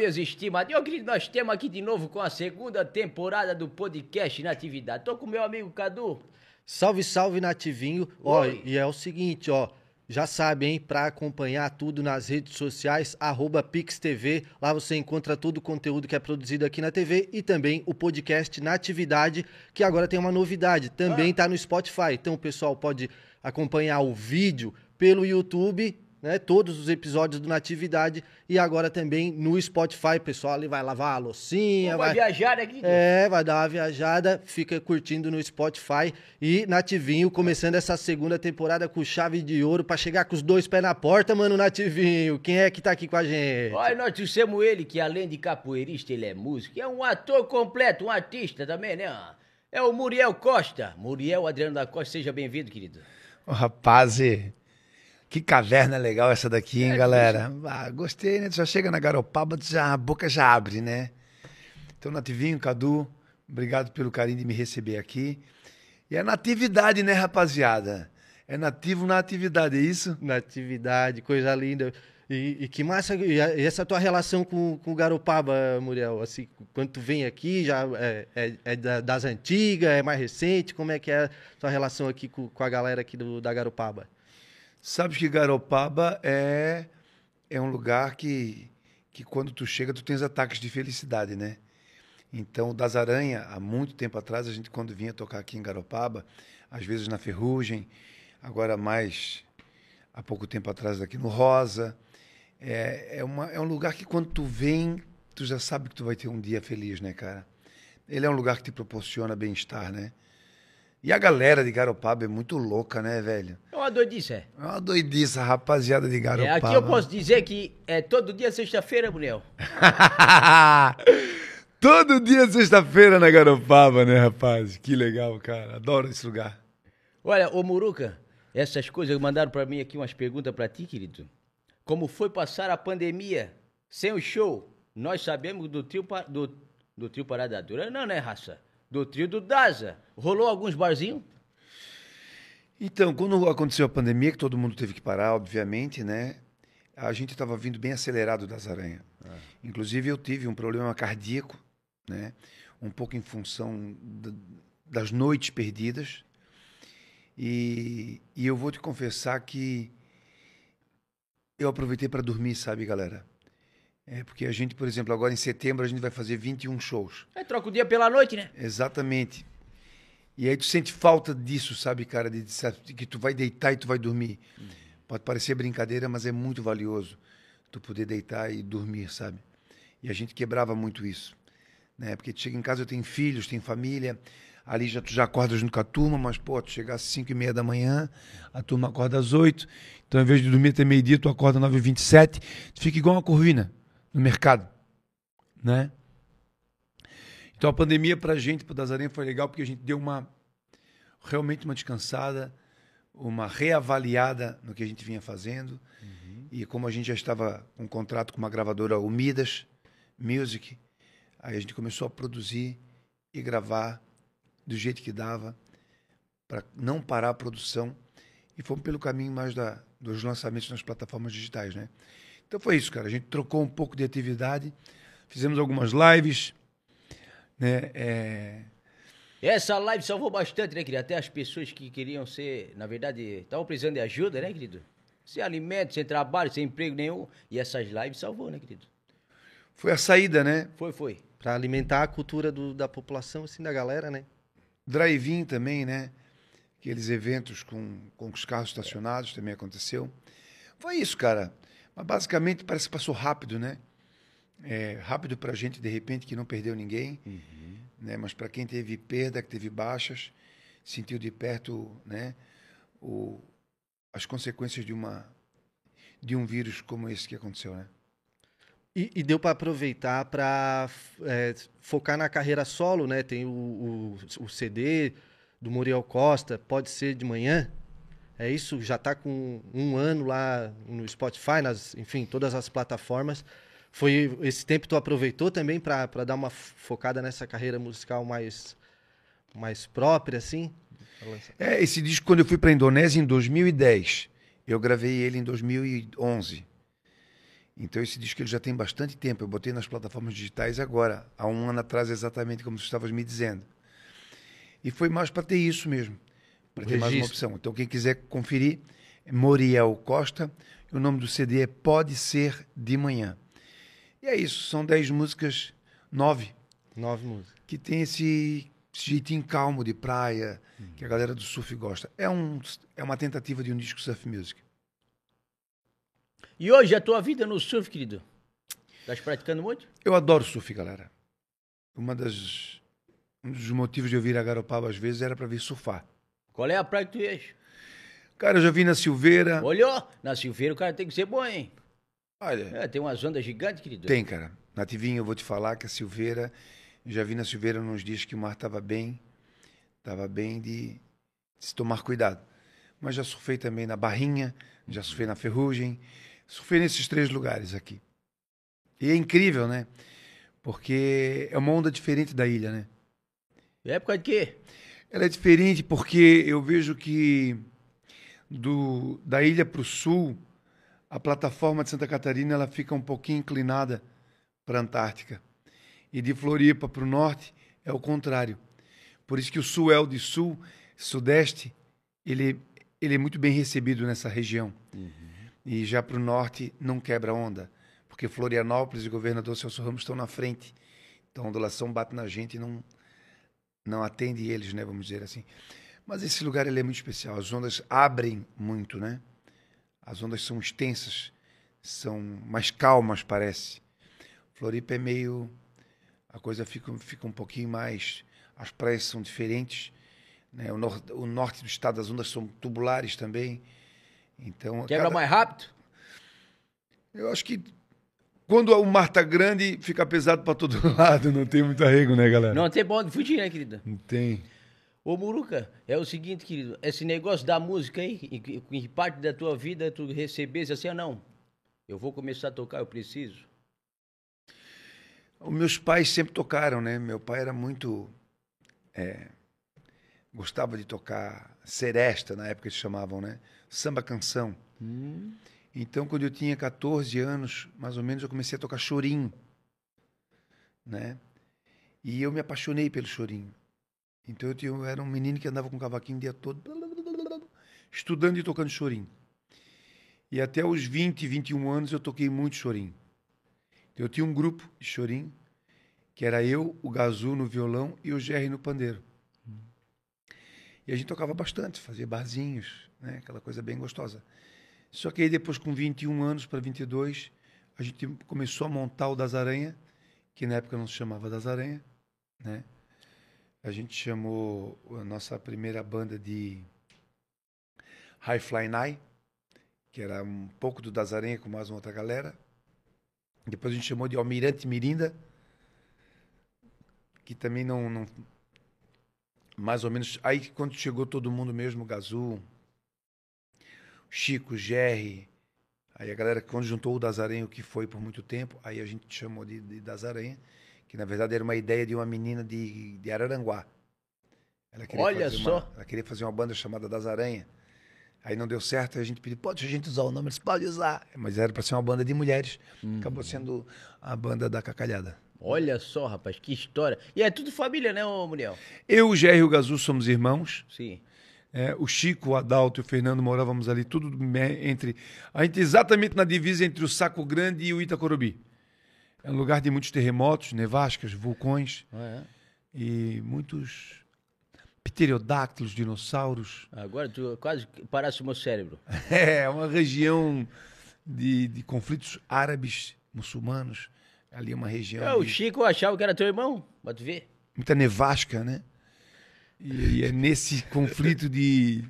meus estimados. Eu acredito que nós temos aqui de novo com a segunda temporada do podcast Natividade. Tô com meu amigo Cadu. Salve, salve, Nativinho. Ó, Oi. e é o seguinte, ó. Já sabe, hein? Pra acompanhar tudo nas redes sociais, arroba PixTV. Lá você encontra todo o conteúdo que é produzido aqui na TV e também o podcast Natividade, que agora tem uma novidade. Também tá no Spotify. Então o pessoal pode acompanhar o vídeo pelo YouTube, né? Todos os episódios do Natividade. E agora também no Spotify, pessoal. Ali vai lavar a loucinha, vai vai viajar, né, querido? é, vai dar uma viajada, fica curtindo no Spotify e Nativinho começando essa segunda temporada com chave de ouro pra chegar com os dois pés na porta, mano, Nativinho. Quem é que tá aqui com a gente? Olha, nós trouxemos ele, que além de capoeirista, ele é músico, é um ator completo, um artista também, né? É o Muriel Costa. Muriel Adriano da Costa, seja bem-vindo, querido. Rapaz, que caverna legal essa daqui, hein, É, galera? Ah, gostei, né? Tu já chega na Garopaba, tu já, a boca já abre, né? Então, Nativinho, Cadu, obrigado pelo carinho de me receber aqui. E é natividade, né, rapaziada? É nativo na atividade, é isso? Natividade, coisa linda. E, e que massa, e a- e essa tua relação com, com o Garopaba, Muriel? Assim, quando tu vem aqui, já é, é- é da- das antigas, é mais recente? Como é que é a tua relação aqui com, com a galera aqui do, da Garopaba? Sabes que Garopaba é, é um lugar que, que quando tu chega, tu tens ataques de felicidade, né? Então, Das Aranha, há muito tempo atrás, a gente quando vinha tocar aqui em Garopaba, às vezes na Ferrugem, agora mais há pouco tempo atrás aqui no Rosa, é, é, uma, é um lugar que quando tu vem, tu já sabe que tu vai ter um dia feliz, né, cara? Ele é um lugar que te proporciona bem-estar, né? E a galera de Garopaba é muito louca, né, velho? É uma doidice, é. É uma doidice, a rapaziada de É, Garopaba. aqui eu posso dizer que é todo dia sexta-feira, Muriel. Todo dia é sexta-feira na Garopaba, né, rapaz? Que legal, cara. Adoro esse lugar. Olha, ô Muruca, essas coisas mandaram pra mim aqui umas perguntas pra ti, querido. Como foi passar a pandemia sem o show? Nós sabemos do trio, do, do trio Parada Dura, não, né, raça? Do trio do Daza. Rolou alguns barzinhos? Então, quando aconteceu a pandemia, que todo mundo teve que parar, obviamente, né? A gente estava vindo bem acelerado das aranhas. Inclusive, eu tive um problema cardíaco, né? Um pouco em função da- das noites perdidas. E, e eu vou te confessar que eu aproveitei para dormir, sabe, galera? É porque a gente, por exemplo, agora em setembro a gente vai fazer 21 shows. É, troca o dia pela noite, né? Exatamente. E aí tu sente falta disso, sabe, cara? De, de que tu vai deitar e tu vai dormir. Pode parecer brincadeira, mas é muito valioso tu poder deitar e dormir, sabe? E a gente quebrava muito isso. Né? Porque tu chega em casa, eu tenho filhos, tenho família, ali já, tu já acorda junto com a turma, mas, pô, tu chega às 5 e meia da manhã, a turma acorda às 8, então, ao invés de dormir até meio-dia, tu acorda às 9h27, tu fica igual uma corvina no mercado, né? Então a pandemia pra gente, pro Dazarenha, foi legal porque a gente deu uma realmente uma descansada, uma reavaliada no que a gente vinha fazendo. E como a gente já estava com um contrato com uma gravadora Umidas Music, aí a gente começou a produzir e gravar do jeito que dava, para não parar a produção. E fomos pelo caminho mais da, dos lançamentos nas plataformas digitais, né? Então foi isso, cara. A gente trocou um pouco de atividade, fizemos algumas lives, né? É, Essa live salvou bastante, né, querido? Até as pessoas que queriam ser, na verdade, estavam precisando de ajuda, né, querido? Sem alimento, sem trabalho, sem emprego nenhum. E essas lives salvou, né, querido? Foi a saída, né? Foi, foi. Pra alimentar a cultura do- da população, assim, da galera, né? Drive-in também, né? Aqueles eventos com, com os carros estacionados também aconteceu. Foi isso, cara. Mas basicamente parece que passou rápido, né? É, rápido pra gente, de repente, que não perdeu ninguém. Né? Mas para quem teve perda, que teve baixas, sentiu de perto né? o, as consequências de, uma, de um vírus como esse que aconteceu, né? E, e deu para aproveitar para focar na carreira solo, né? Tem o, o, o CD do Muriel Costa, pode ser de manhã. É isso, já tá com um ano lá no Spotify, nas, enfim, todas as plataformas. Foi esse tempo tu aproveitou também para dar uma focada nessa carreira musical mais mais própria, assim? É, esse disco, quando eu fui para Indonésia em 2010, eu gravei ele em 2011. Então esse disco ele já tem bastante tempo. Eu botei nas plataformas digitais agora, há um ano atrás exatamente como tu estavas me dizendo. E foi mais para ter isso mesmo, para ter mais uma opção. Então quem quiser conferir, é Moriel Costa. O nome do CD é Pode Ser de Manhã. E é isso, são dez músicas, nove, Nove músicas. que tem esse, esse jeitinho calmo de praia, que a galera do surf gosta. É, um, é uma tentativa de um disco surf music. E hoje a tua vida no surf, querido? Estás praticando muito? Eu adoro surf, galera. Uma das, um dos motivos de eu vir a Garopaba às vezes era para vir surfar. Qual é a praia que tu és? Cara, eu já vi na Silveira. Olhou? Na Silveira o cara tem que ser bom, hein? Olha, É, tem umas ondas gigantes, querido. tem, cara. Nativinho, eu vou te falar que a Silveira, eu já vi na Silveira nos dias que o mar estava bem, estava bem de, de se tomar cuidado. Mas já surfei também na Barrinha, já surfei na Ferrugem, surfei nesses três lugares aqui. E é incrível, né? Porque é uma onda diferente da ilha, né? É época de quê? Ela é diferente porque eu vejo que do, da ilha para o sul, a plataforma de Santa Catarina ela fica um pouquinho inclinada para a Antártica. E de Floripa para o norte é o contrário. Por isso que o sul é o de sul, sudeste, ele, ele é muito bem recebido nessa região. E já para o norte não quebra onda, porque Florianópolis e o governador Celso Ramos estão na frente. Então a ondulação bate na gente e não, não atende eles, né, vamos dizer assim. Mas esse lugar ele é muito especial. As ondas abrem muito, né? As ondas são extensas, são mais calmas, parece. Floripa é meio a coisa fica, fica um pouquinho mais. As praias são diferentes. Né? O, nor o norte do estado, as ondas são tubulares também. Então, Quebra cada- mais rápido? Eu acho que quando o mar tá grande, fica pesado para todo lado. Não tem muito arrego, né, galera? Não tem pra onde fugir, né, querido? Não tem. Ô, Muruca, é o seguinte, querido. Esse negócio da música aí, em, em parte da tua vida tu recebesse assim, ah, não. Eu vou começar a tocar, eu preciso. Os meus pais sempre tocaram, né? Meu pai era muito. é, gostava de tocar seresta, na época eles chamavam, né? Samba canção. Então, quando eu tinha 14 anos, mais ou menos, eu comecei a tocar chorinho, né? E eu me apaixonei pelo chorinho. Então, eu, tinha, eu era um menino que andava com cavaquinho o dia todo, estudando e tocando chorinho. E até os 20, 21 anos, eu toquei muito chorinho. Eu tinha um grupo de chorinho, que era eu, o Gazu no violão e o Jerry no pandeiro. E a gente tocava bastante, fazia barzinhos, né? aquela coisa bem gostosa. Só que aí depois, com 21 anos para 22, a gente começou a montar o Das Aranha, que na época não se chamava Das Aranha, né? A gente chamou a nossa primeira banda de High Fly Night, que era um pouco do Das Aranha com mais uma outra galera. Depois a gente chamou de Almirante Mirinda, que também não, não- Mais ou menos. Aí quando chegou todo mundo mesmo, Gazu, Chico, Jerry. Aí a galera, quando juntou o Dazarenha, o que foi por muito tempo, aí a gente chamou de, de Dazarenha, que na verdade era uma ideia de uma menina de, de Araranguá. Ela queria Olha fazer só. Uma, ela queria fazer uma banda chamada Das Aranha. Aí não deu certo, a gente pediu, pode a gente usar o nome? Eles podem usar. Mas era para ser uma banda de mulheres. Acabou sendo a banda da Cacalhada. Olha só, rapaz, que história. E é tudo família, né, ô Muriel? Eu, o Jerry e o Gazu somos irmãos. Sim. É, o Chico, o Adalto e o Fernando morávamos ali, tudo entre. A gente exatamente na divisa entre o Saco Grande e o Itacorubi. É um lugar de muitos terremotos, nevascas, vulcões Ah, e muitos pterodáctilos, dinossauros. é? Agora tu quase parasse o meu cérebro. É uma região de, de conflitos árabes, muçulmanos. Ali é uma região É, o de Chico achava que era teu irmão, tu ver. muita nevasca, né? E, e é nesse conflito de,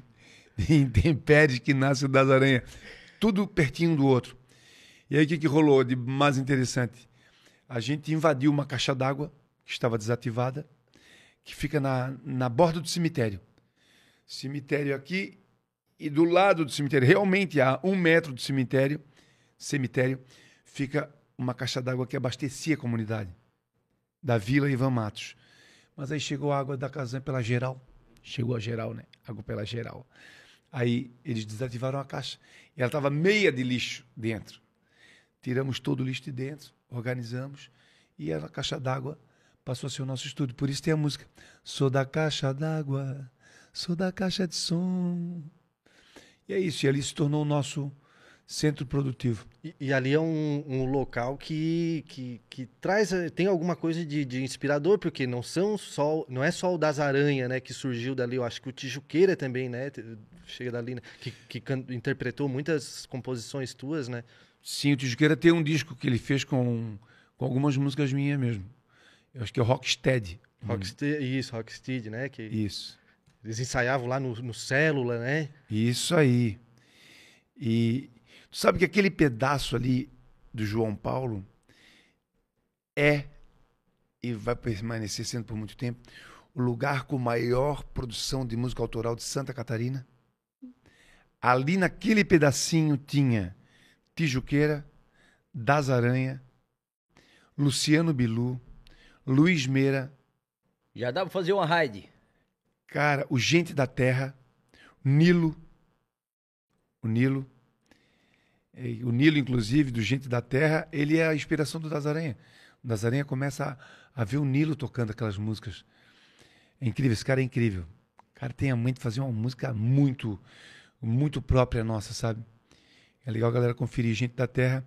de intempéries que nasce o das aranhas. Tudo pertinho do outro. E aí o que, que rolou de mais interessante? A gente invadiu uma caixa d'água que estava desativada, que fica na, na borda do cemitério. Cemitério aqui e do lado do cemitério, realmente a um metro do cemitério, cemitério, fica uma caixa d'água que abastecia a comunidade da Vila Ivan Matos. Mas aí chegou a água da Casan pela geral. Chegou a geral, né? Água pela geral. Aí eles desativaram a caixa. E ela estava meia de lixo dentro. tiramos todo o lixo de dentro, organizamos e a caixa d'água passou a ser o nosso estúdio. Por isso tem a música Sou da caixa d'água, sou da caixa de som. E é isso, e ali se tornou o nosso centro produtivo. E, e ali é um, um local que, que, que, traz, tem alguma coisa de, de, inspirador, porque não são só, não é só o das Aranha, né, que surgiu dali, eu acho que o Tijuqueira também, né, chega dali, né, que, que interpretou muitas composições tuas, né? Sim, o Tijuqueira tem um disco que ele fez com, com algumas músicas minhas mesmo. Eu acho que é o Rocksteady. Rocksteady, isso, Rocksteady, né? Que isso. Eles ensaiavam lá no, no Célula, né? Isso aí. E tu sabe que aquele pedaço ali do João Paulo é e vai permanecer sendo por muito tempo o lugar com maior produção de música autoral de Santa Catarina. Ali naquele pedacinho tinha Tijuqueira, Das Aranha, Luciano Bilu, Luiz Meira. Já dá pra fazer uma raid. Cara, o Gente da Terra, Nilo. O Nilo. O Nilo, inclusive, do Gente da Terra, ele é a inspiração do Das Aranha. O Das Aranha começa a, a ver o Nilo tocando aquelas músicas. É incrível, esse cara é incrível. O cara tem a mãe de fazer uma música muito, muito própria nossa, sabe? É legal a galera conferir Gente da Terra.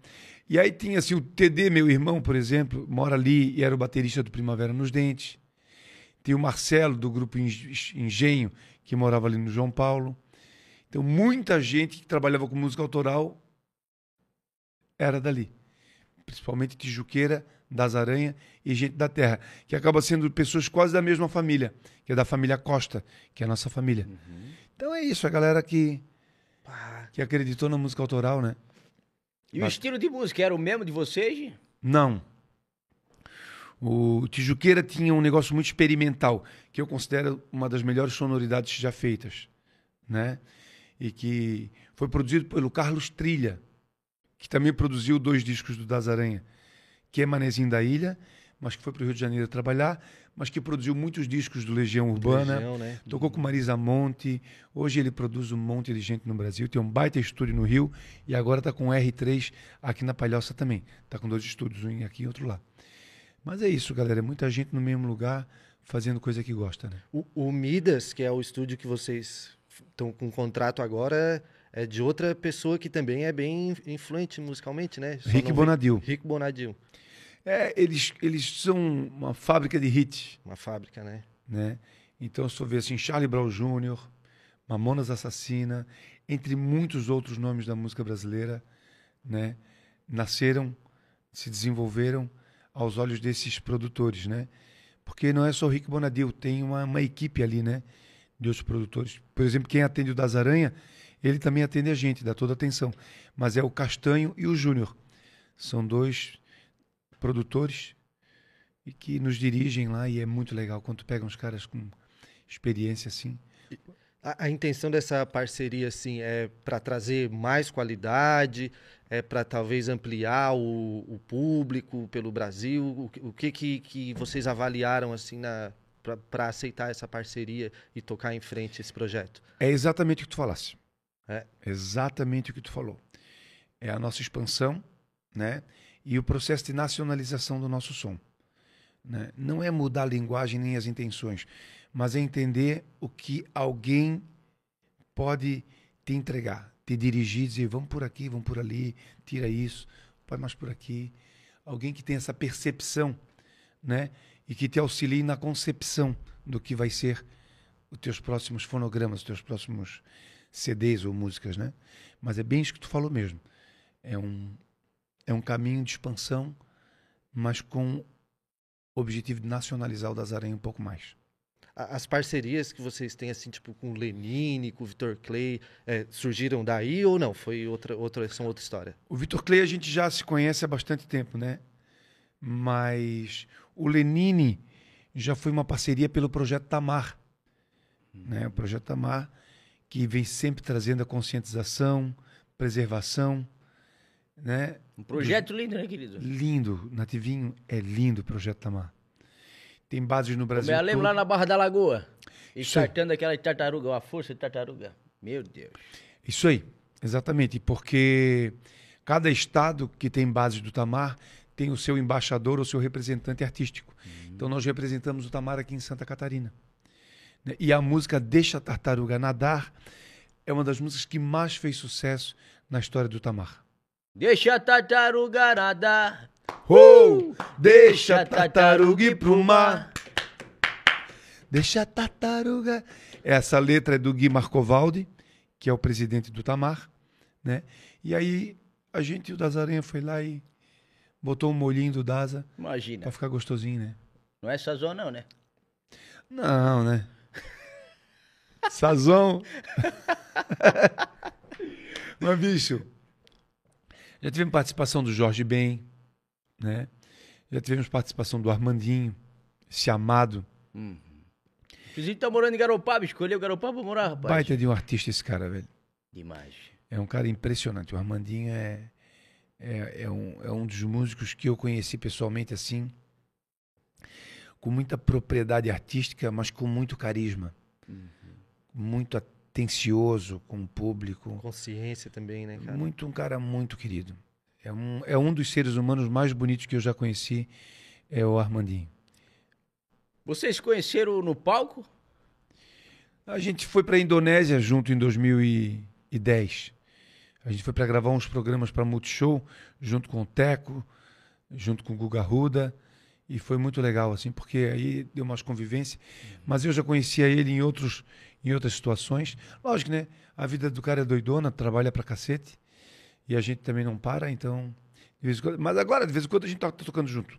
E aí tinha assim, o TD, meu irmão, por exemplo, mora ali e era o baterista do Primavera nos Dentes. Tem o Marcelo, do grupo Engenho, que morava ali no João Paulo. Então, muita gente que trabalhava com música autoral era dali. Principalmente Tijuqueira, das Aranha e Gente da Terra, que acaba sendo pessoas quase da mesma família, que é da família Costa, que é a nossa família. Uhum. Então é isso, a galera que, que acreditou na música autoral, né? E Mas... o estilo de música era o mesmo de vocês? Não. O Tijuqueira tinha um negócio muito experimental, que eu considero uma das melhores sonoridades já feitas, né? E que foi produzido pelo Carlos Trilha, que também produziu dois discos do Das Aranha, que é Manezinho da Ilha, mas que foi para o Rio de Janeiro trabalhar, mas que produziu muitos discos do Legião Urbana, Legião, né? tocou com Marisa Monte. Hoje ele produz um monte de gente no Brasil, tem um baita estúdio no Rio e agora está com R3 aqui na Palhoça também. Está com dois estúdios, um aqui e outro lá. Mas é isso, galera, é muita gente no mesmo lugar fazendo coisa que gosta, né? O, o Midas, que é o estúdio que vocês estão com contrato agora, é de outra pessoa que também é bem influente musicalmente, né? Só Rick Bonadil. Rick Bonadil. É, eles, eles são uma fábrica de hits. Uma fábrica, né? né? Então, se eu ver assim, Charlie Brown Jr., Mamonas Assassina, entre muitos outros nomes da música brasileira, né? Nasceram, se desenvolveram aos olhos desses produtores, né? Porque não é só o Rick Bonadil, tem uma, uma equipe ali, né? De outros produtores. Por exemplo, quem atende o Das Aranha, ele também atende a gente, dá toda atenção. Mas é o Castanho e o Júnior. São dois produtores e que nos dirigem lá e é muito legal quando tu pega uns caras com experiência assim. A, a intenção dessa parceria assim é para trazer mais qualidade, é para talvez ampliar o, o, público pelo Brasil. O, o que, que, que vocês avaliaram assim na para aceitar essa parceria e tocar em frente esse projeto? É exatamente o que tu falasse. É exatamente o que tu falou. É a nossa expansão, né? e o processo de nacionalização do nosso som. Né? Não é mudar a linguagem nem as intenções, mas é entender o que alguém pode te entregar, te dirigir, dizer vamos por aqui, vamos por ali, tira isso, vai mais por aqui. Alguém que tem essa percepção, né? E que te auxilie na concepção do que vai ser os teus próximos fonogramas, os teus próximos CDs ou músicas, né? Mas é bem isso que tu falou mesmo. É um, é um caminho de expansão, mas com o objetivo de nacionalizar o das Aranha um pouco mais. As parcerias que vocês têm, assim, tipo, com o Lenine, com o Vitor Clay, é, surgiram daí ou não? Foi outra, outra, são outra história? O Vitor Clay a gente já se conhece há bastante tempo, né? Mas o Lenine já foi uma parceria pelo Projeto Tamar. Uhum. Né? O Projeto Tamar, que vem sempre trazendo a conscientização, preservação, né? Um projeto lindo, né, querido? Lindo. Nativinho é lindo o projeto Tamar. Tem bases no Brasil. Eu me lembro lá na Barra da Lagoa. Estartando aquela tartaruga, a força de tartaruga. Meu Deus. Isso aí, exatamente. Porque Cada estado que tem bases do Tamar tem o seu embaixador ou seu representante artístico. Então nós representamos o Tamar aqui em Santa Catarina. Né? E a música Deixa a Tartaruga Nadar é uma das músicas que mais fez sucesso na história do Tamar. Deixa a tartaruga nadar. Oh, deixa a tartaruga ir pro mar. Deixa a tartaruga. Essa letra é do Gui Marcovaldi, que é o presidente do Tamar, né? E aí a gente, o das Aranha, foi lá e botou um molhinho do Daza Imagina. pra ficar gostosinho, né? Não é sazon não, né? Não, né? Sazão. Mas, bicho, já tivemos participação do Jorge Ben, né? Já tivemos participação do Armandinho, esse amado. Inclusive tá morando em Garopaba, escolheu Garopaba pra morar, rapaz. Baita de um artista esse cara, velho. Demais. É um cara impressionante. O Armandinho é, é, é, um, é um dos músicos que eu conheci pessoalmente assim, com muita propriedade artística, mas com muito carisma. Muito atencioso com o público. Consciência também, né, cara? Muito um cara muito querido. É um, é um dos seres humanos mais bonitos que eu já conheci, é o Armandinho. Vocês conheceram no palco? A gente foi para a Indonésia junto em 2010. A gente foi para gravar uns programas para Multishow, junto com o Teco, junto com o Guga Ruda. E foi muito legal, assim, porque aí deu umas convivências. Mas eu já conhecia ele em, outros, em outras situações. Lógico, né? A vida do cara é doidona, trabalha pra cacete. E a gente também não para, então. quando- mas agora, de vez em quando, a gente tá, tá tocando junto.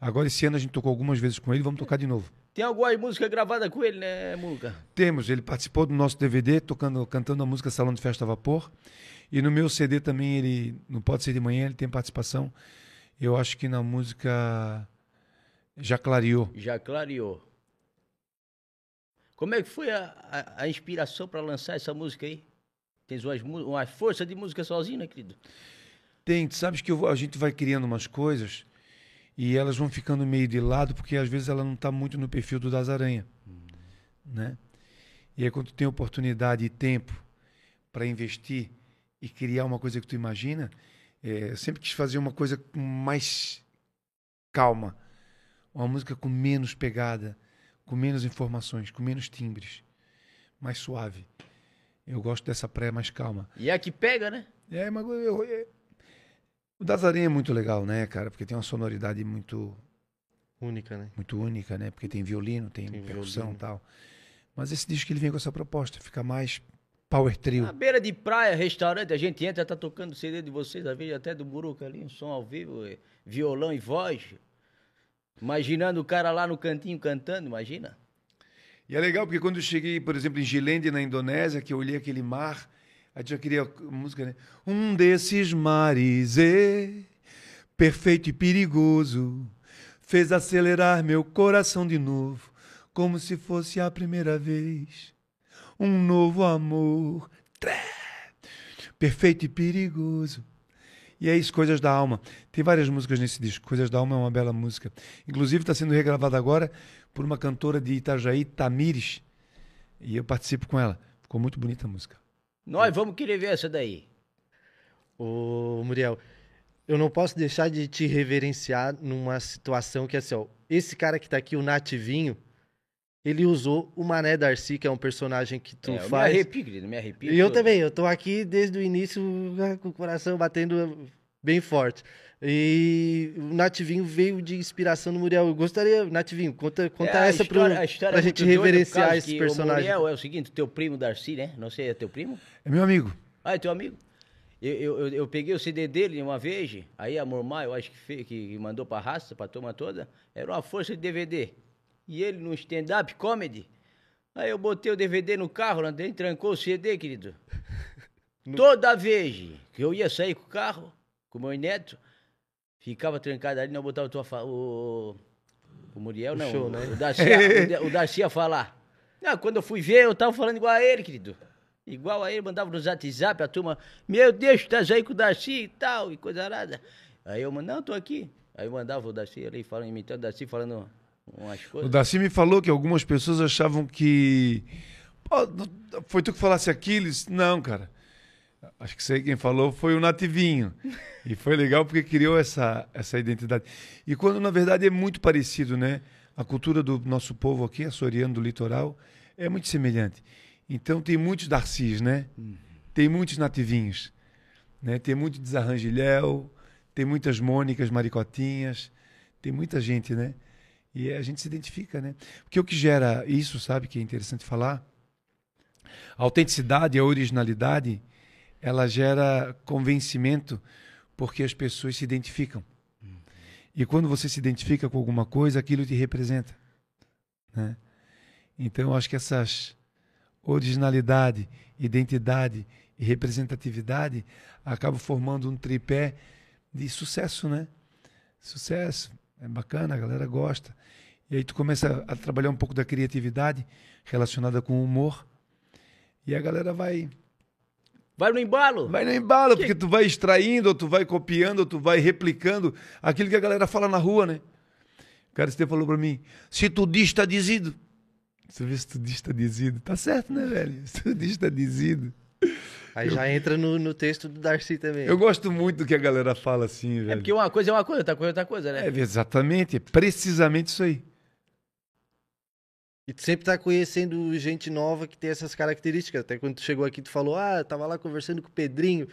Agora, esse ano, a gente tocou algumas vezes com ele, vamos tocar de novo. Tem alguma música gravada com ele, né, Muca? Temos, ele participou do nosso DVD, tocando, cantando a música Salão de Festa a Vapor. E no meu CD também, ele, no Pode Ser de Manhã, ele tem participação. Eu acho que na música Já Clareou. Já clareou. Como é que foi a, a, a inspiração para lançar essa música aí? Tens umas, mu- uma força de música sozinho, né, querido? Tem, sabes que eu a gente vai criando umas coisas e elas vão ficando meio de lado porque às vezes ela não está muito no perfil do Das Aranha, né? E aí quando tu tem oportunidade e tempo para investir e criar uma coisa que tu imagina, é, eu sempre quis fazer uma coisa com mais calma, uma música com menos pegada, com menos informações, com menos timbres, mais suave. Eu gosto dessa praia mais calma. E é a que pega, né? É, mas eu, eu- o Das Aranha é muito legal, né, cara? Porque tem uma sonoridade muito, Única, né? muito única, né? Porque tem violino, tem, Tem percussão e tal. Mas esse disco ele vem com essa proposta, fica mais power trio. Na beira de praia, restaurante, a gente entra, tá tocando o CD de vocês, às vezes até do Buruca ali, um som ao vivo, violão e voz. Imaginando o cara lá no cantinho cantando, imagina. E é legal porque quando eu cheguei, por exemplo, em Gilende, na Indonésia, que eu olhei aquele mar, a gente já queria música, né? Um desses mares, eh, perfeito e perigoso, fez acelerar meu coração de novo, como se fosse a primeira vez. Um novo amor, perfeito e perigoso. E é isso, Coisas da Alma. Tem várias músicas nesse disco. Coisas da Alma é uma bela música. Inclusive está sendo regravada agora por uma cantora de Itajaí, Tamires. E eu participo com ela. Ficou muito bonita a música. Nós vamos querer ver essa daí. Ô, Muriel, eu não posso deixar de te reverenciar numa situação que é assim, ó, esse cara que tá aqui, o Nativinho, ele usou o Mané Darcy, que é um personagem que tu É, eu me faz. arrepio, querido, me arrepio. E eu todo. também, eu tô aqui desde o início com o coração batendo bem forte. E o Nativinho veio de inspiração no Muriel. Eu gostaria, Nativinho, conta, conta É, essa história, pro, a história pra é gente reverenciar esse personagem. O Muriel é o seguinte, teu primo Darcy, né? Não sei, é teu primo? É meu amigo. Ah, é teu amigo? Eu, eu, eu, eu peguei o CD dele uma vez, aí a Mormai, eu acho que, fez, que mandou pra raça, pra turma toda, era uma força de DVD. E ele no stand-up comedy, aí eu botei o DVD no carro, dentro, trancou o CD, querido. Toda vez que eu ia sair com o carro, com o meu neto, ficava trancado ali, não botava o, tua o, o Muriel, O não, show, o, né? o, Darcy, o, falar. Não, quando eu fui ver, eu tava falando igual a ele, querido. Igual a ele, mandava no WhatsApp, a turma, meu Deus, tá aí com o Darcy e tal, e coisa nada. Aí eu mandava, não, tô aqui. Aí eu mandava o Darcy ali, falando, imitando o Darcy, falando O. Darcy me falou que algumas pessoas achavam que. Foi tu que falasse Aquiles? Não, cara. Acho que sei quem falou foi o Nativinho. E foi legal porque criou essa, essa identidade. E quando, na verdade, é muito parecido, né? A cultura do nosso povo aqui, açoriano do litoral, é muito semelhante. Então tem muitos Darcis, né? Tem muitos nativinhos. Né? Tem muito desarranjilhéu, tem muitas Mônicas, Maricotinhas, tem muita gente, né? E a gente se identifica, né? Porque o que gera isso, sabe, que é interessante falar? A autenticidade, a originalidade, ela gera convencimento porque as pessoas se identificam. E quando você se identifica com alguma coisa, aquilo te representa. Né? Então, eu acho que essas originalidade, identidade e representatividade acabam formando um tripé de sucesso, né? Sucesso, é bacana, a galera gosta. E aí tu começa a trabalhar um pouco da criatividade relacionada com o humor. E a galera vai Vai no embalo? Vai no embalo, que... porque tu vai extraindo, ou tu vai copiando, ou tu vai replicando aquilo que a galera fala na rua, né? O cara você falou pra mim, se tu diz, tá dizido. Você vê se tu diz, tá dizido. Tá certo, né, velho? Se tu diz, tá dizido. Aí eu... já entra no, no texto do Darcy também. Eu gosto muito do que a galera fala assim, velho. É porque uma coisa é uma coisa, outra coisa é outra coisa, né? É exatamente, é precisamente isso aí. E tu sempre tá conhecendo gente nova que tem essas características. Até quando tu chegou aqui, tu falou, ah, tava lá conversando com o Pedrinho.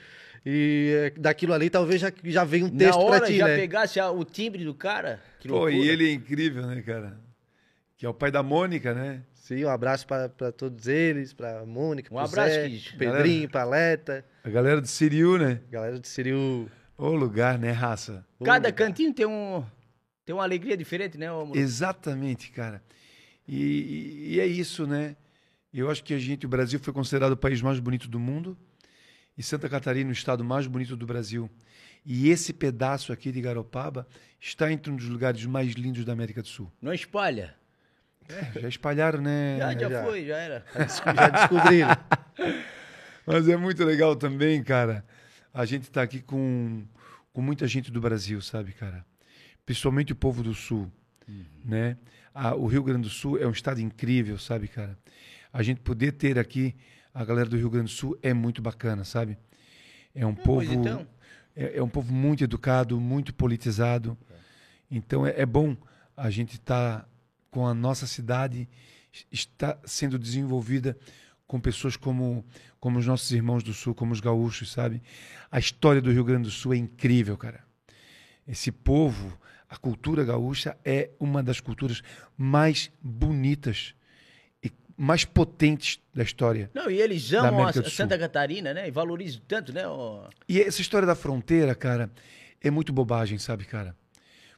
E eh, daquilo ali talvez já, já venha um texto Na hora pra ti, já né? pegasse o timbre do cara. Que Pô, e ele é incrível, né, cara? Que é o pai da Mônica, né? Sim, um abraço para todos eles, pra Mônica, um abraço, Zé, Pedrinho, galera, Paleta. A galera do Siriu, né? Galera do Siriu. O lugar, né, raça? Cada cantinho tem um tem uma alegria diferente, né, amor? Exatamente, cara. E, e, é isso, né? Eu acho que a gente, o Brasil foi considerado o país mais bonito do mundo e Santa Catarina o estado mais bonito do Brasil. E esse pedaço aqui de Garopaba está entre um dos lugares mais lindos da América do Sul. Não espalha. É, já espalharam, né? Já, já, já, foi, já era. Já descobriram. Mas é muito legal também, cara. A gente está aqui com, com muita gente do Brasil, sabe, cara? Principalmente o povo do Sul, uhum. né? a, o Rio Grande do Sul é um estado incrível, sabe, cara? A gente poder ter aqui a galera do Rio Grande do Sul é muito bacana, sabe? É um povo então. é, é, um povo muito educado, muito politizado. Então é, é bom a gente estar tá com a nossa cidade está sendo desenvolvida com pessoas como como os nossos irmãos do Sul, como os gaúchos, sabe? A história do Rio Grande do Sul é incrível, cara. Esse povo, a cultura gaúcha é uma das culturas mais bonitas e mais potentes da história. Não, e eles amam a Santa Catarina, né? E valorizam tanto, né? O... E essa história da fronteira, cara, é muito bobagem, sabe, cara?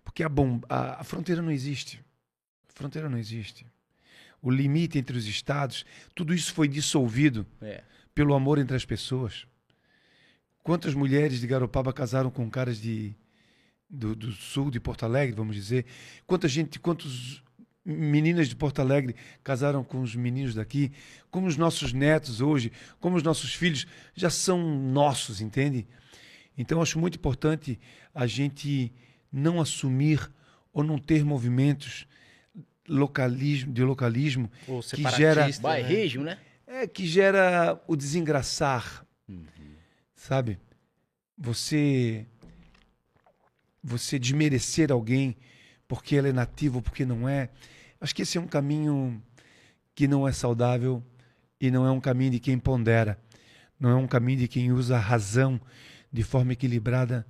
Porque a, bom, a, a fronteira não existe. Fronteira não existe. O limite entre os estados, tudo isso foi dissolvido é. pelo amor entre as pessoas. Quantas mulheres de Garopaba casaram com caras de do, do, sul de Porto Alegre, vamos dizer. Quanta gente, quantos meninas de Porto Alegre casaram com os meninos daqui, como os nossos netos hoje, como os nossos filhos já são nossos, entende? Então acho muito importante a gente não assumir ou não ter movimentos localismo de localismo que gera né? bairrismo, né? É que gera o desengraçar, uhum. sabe? Você você desmerecer alguém porque ela é nativa ou porque não é. Acho que esse é um caminho que não é saudável e não é um caminho de quem pondera. Não é um caminho de quem usa a razão de forma equilibrada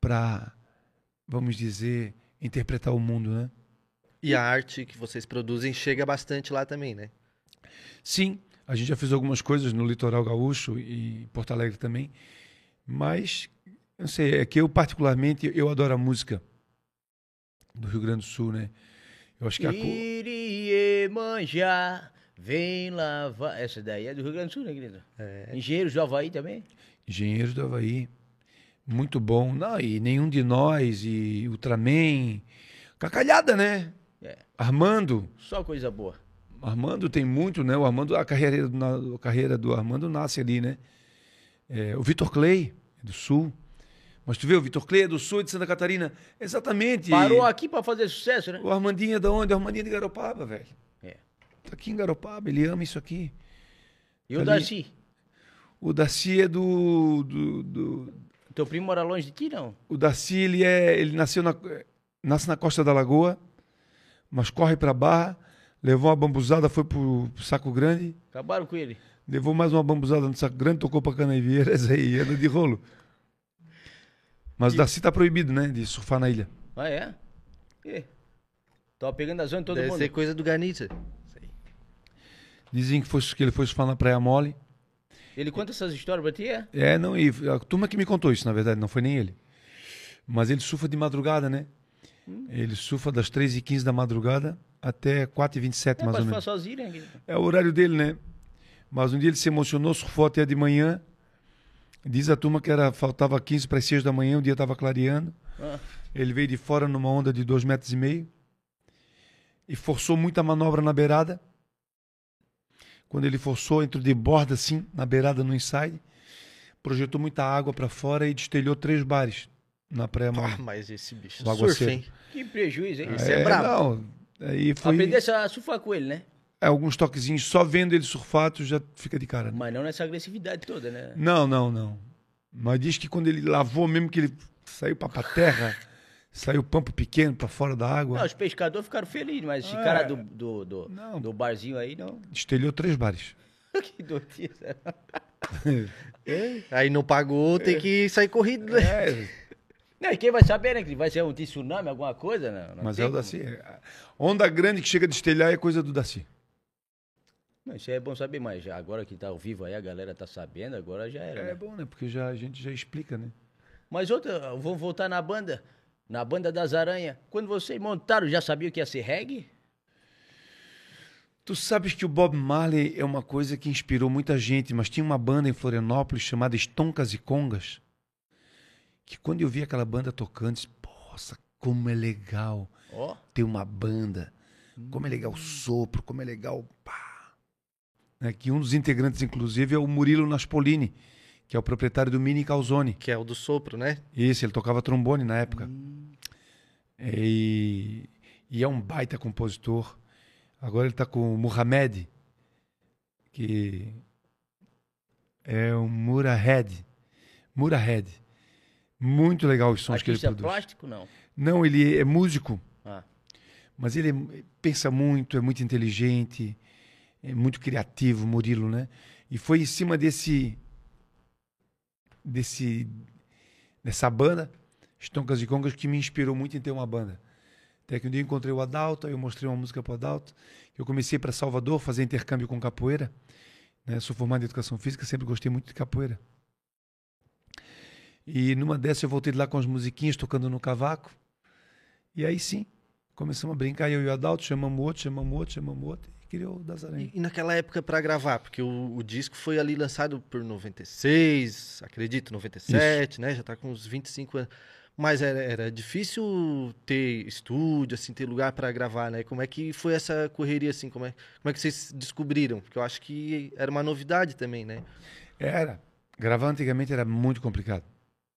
para, vamos dizer, interpretar o mundo, né? E a arte que vocês produzem chega bastante lá também, né? Sim, a gente já fez algumas coisas no litoral gaúcho e Porto Alegre também, mas não sei, é que eu particularmente eu adoro a música do Rio Grande do Sul, né? Eu acho que a Irie manjar, vem lavar. Essa daí é do Rio Grande do Sul, né, querido? É. Engenheiros do Havaí também? Engenheiros do Havaí. Muito bom. Não, e nenhum de nós, e Ultraman. Cacalhada, né? É. Armando. Só coisa boa. Armando tem muito, né? O Armando, a carreira, a carreira do Armando nasce ali, né? É, o Vitor Clay, do Sul. Mas tu vê, o Vitor Cleia do sul de Santa Catarina, exatamente. Parou aqui para fazer sucesso, né? O Armandinho é da onde? O Armandinho é de Garopaba, velho. É. Tá aqui em Garopaba, ele ama isso aqui. E tá o Darcy? O Darcy é do, do, do- Teu primo mora longe de ti, não? O Darcy, ele, é, ele nasceu na, nasce na Costa da Lagoa, mas corre pra Barra, levou uma bambuzada, foi pro Saco Grande, Acabaram com ele. levou mais uma bambuzada no Saco Grande, tocou pra Canavieiras aí, anda de rolo. Mas o Darcy tá proibido, né, de surfar na ilha. Ah, é? Ih, Tava pegando a zona de todo Deve mundo. ser coisa do Ganitza. Dizem que, foi, que ele foi surfar na Praia Mole. Ele conta essas histórias pra ti, é? É, não, e a turma que me contou isso, na verdade, não foi nem ele. Mas ele surfa de madrugada, né? Ele surfa das 3h15 da madrugada até 4h27, É, mais ou menos. sozinho, né? É o horário dele, né? Mas um dia ele se emocionou, surfou até de manhã. Diz a turma que era, faltava 15 para as 6 da manhã, o dia estava clareando. Ah, Ele veio de fora numa onda de 2 metros e meio e forçou muita manobra na beirada. Quando ele forçou, entrou de borda assim, na beirada no inside, projetou muita água para fora e destelhou três bares na Pá, Mole. mas esse bicho surfa, aguaceiro. hein? que prejuízo, hein? Esse é brabo. Não, aí foi Aprendesse a surfar com ele, né? é, alguns toquezinhos, só vendo ele surfar, tu já fica de cara. né? Mas não nessa agressividade toda, né? Não, não, não. Mas diz que quando ele lavou mesmo, que ele saiu pra, pra terra, saiu pampo pequeno pra fora da água, Não, os pescadores ficaram felizes, mas esse É. cara do, do, do, Não. do barzinho aí, não. destelhou três bares. que doidice. Aí não pagou, tem que sair corrido, né? É, Não, e quem vai saber, né? Que vai ser um tsunami, alguma coisa? Não, não mas é o como. Daci. Onda grande que chega a destelhar é coisa do Daci. Não, isso é bom saber, mas já agora que tá ao vivo aí, a galera tá sabendo, agora já era. É né? bom, né? Porque já, a gente já explica, né? Mas outra, vamos voltar na banda. Na banda das aranhas. Quando vocês montaram, já sabia que ia ser reggae? Tu sabes que o Bob Marley é uma coisa que inspirou muita gente, mas tinha uma banda em Florianópolis chamada Estoncas e Congas, que quando eu vi aquela banda tocando, disse, nossa, como é legal Ó, ter uma banda, como é legal o sopro, como é legal... Pá. Né, que um dos integrantes, inclusive, é o Murilo Naspolini, que é o proprietário do Mini Calzone. Que é o do sopro, né? Esse, ele tocava trombone na época. E, e é um baita compositor. Agora ele tá com o Muhammad, que é o Murahead. Murahead. Muito legal os sons que ele artista produz. plástico, não. Não, ele é músico, Ah, mas ele é- pensa muito, é muito inteligente, é muito criativo, Murilo, né? E foi em cima desse desse dessa banda, Estoncas e Congas, que me inspirou muito em ter uma banda. Até que um dia eu encontrei o Adalto, aí eu mostrei uma música para o Adalto. Eu comecei para Salvador fazer intercâmbio com capoeira. Né? Sou formado em educação física, sempre gostei muito de capoeira. E numa dessas eu voltei de lá com as musiquinhas, tocando no cavaco. E aí sim, começamos a brincar, eu e o Adalto, chamamos outro, chamamos outro, chamamos outro, e criou o Das Aranhas. E, e naquela época pra gravar, porque o, o disco foi ali lançado por 96, acredito, 97, né? Já tá com uns 25 anos. Mas era, era difícil ter estúdio, assim, ter lugar pra gravar, né? Como é que foi essa correria, assim? Como é, como é que vocês descobriram? Porque eu acho que era uma novidade também, né? Era. Gravar antigamente era muito complicado.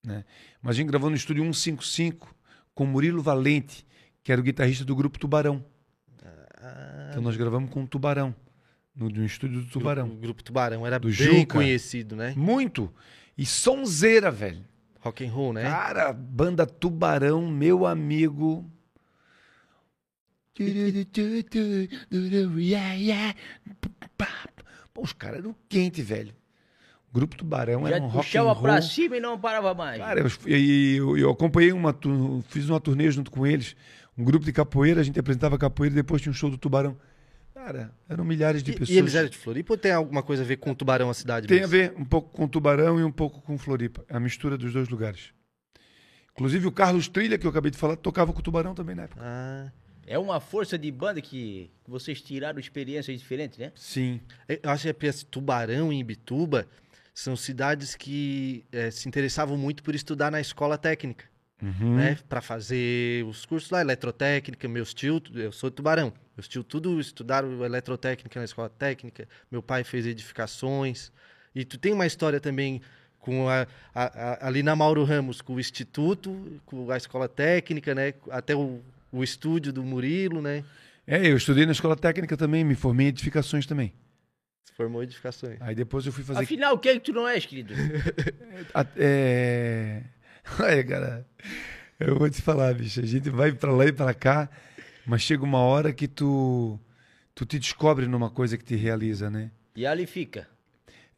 Né? Mas a gente gravou no estúdio 155 com Murilo Valente, que era o guitarrista do grupo Tubarão. Ah, Então nós gravamos com o Tubarão, no, no estúdio do O Tubarão. grupo Tubarão era Do bem Juca. conhecido, né? Muito. E sonzeira, velho. Rock and roll, né? Cara, banda Tubarão, meu amigo. Pô, os caras eram quente, velho. O grupo Tubarão já era um rock and puxava roll. pra cima e não parava mais. Cara, eu, eu, eu acompanhei uma, fiz uma turnê junto com eles, um grupo de capoeira, a gente apresentava capoeira e depois tinha um show do Tubarão. Cara, eram milhares de E, pessoas. e eles eram de Floripa ou tem alguma coisa a ver com Tubarão, a cidade Tem a mesmo? ver um pouco com Tubarão e um pouco com Floripa, a mistura dos dois lugares. Inclusive o Carlos Trilha, que eu acabei de falar, tocava com o Tubarão também na época. Ah, É uma força de banda que vocês tiraram experiências diferentes, né? Sim. eu acho que é Tubarão e Ibituba são cidades que eh, se interessavam muito por estudar na escola técnica, Uhum. né? Pra fazer os cursos lá, eletrotécnica, meus tio, eu sou de Tubarão. Meus tio tudo estudaram eletrotécnica na escola técnica. Meu pai fez edificações. E tu tem uma história também com a, a- a- ali na Mauro Ramos, com o Instituto, com a escola técnica, né? Até o, o estúdio do Murilo, né? É, eu estudei na escola técnica também, me formei em edificações também. Se formou em edificações. Aí depois eu fui fazer. Afinal, quem que tu não és, querido? É... Olha, cara, eu vou te falar, bicho. A gente vai pra lá e pra cá, mas chega uma hora que tu, tu te descobre numa coisa que te realiza, né? E ali fica.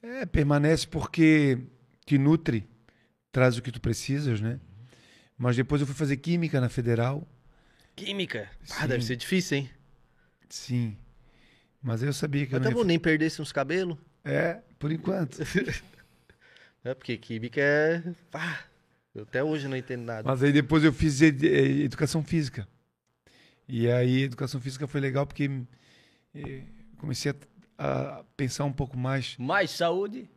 É, permanece porque te nutre, traz o que tu precisas, né? Mas depois eu fui fazer química na federal, Química. Ah, Sim. deve ser difícil, hein? sim. Mas eu sabia que eu Mas não tá ia... bom, nem perdesse uns cabelos. É, por enquanto. É, porque química é. Pá, eu até hoje não entendo nada. Mas aí depois eu fiz ed- eh, educação física. E aí educação física foi legal porque eh, comecei a, a pensar um pouco mais, Mais saúde.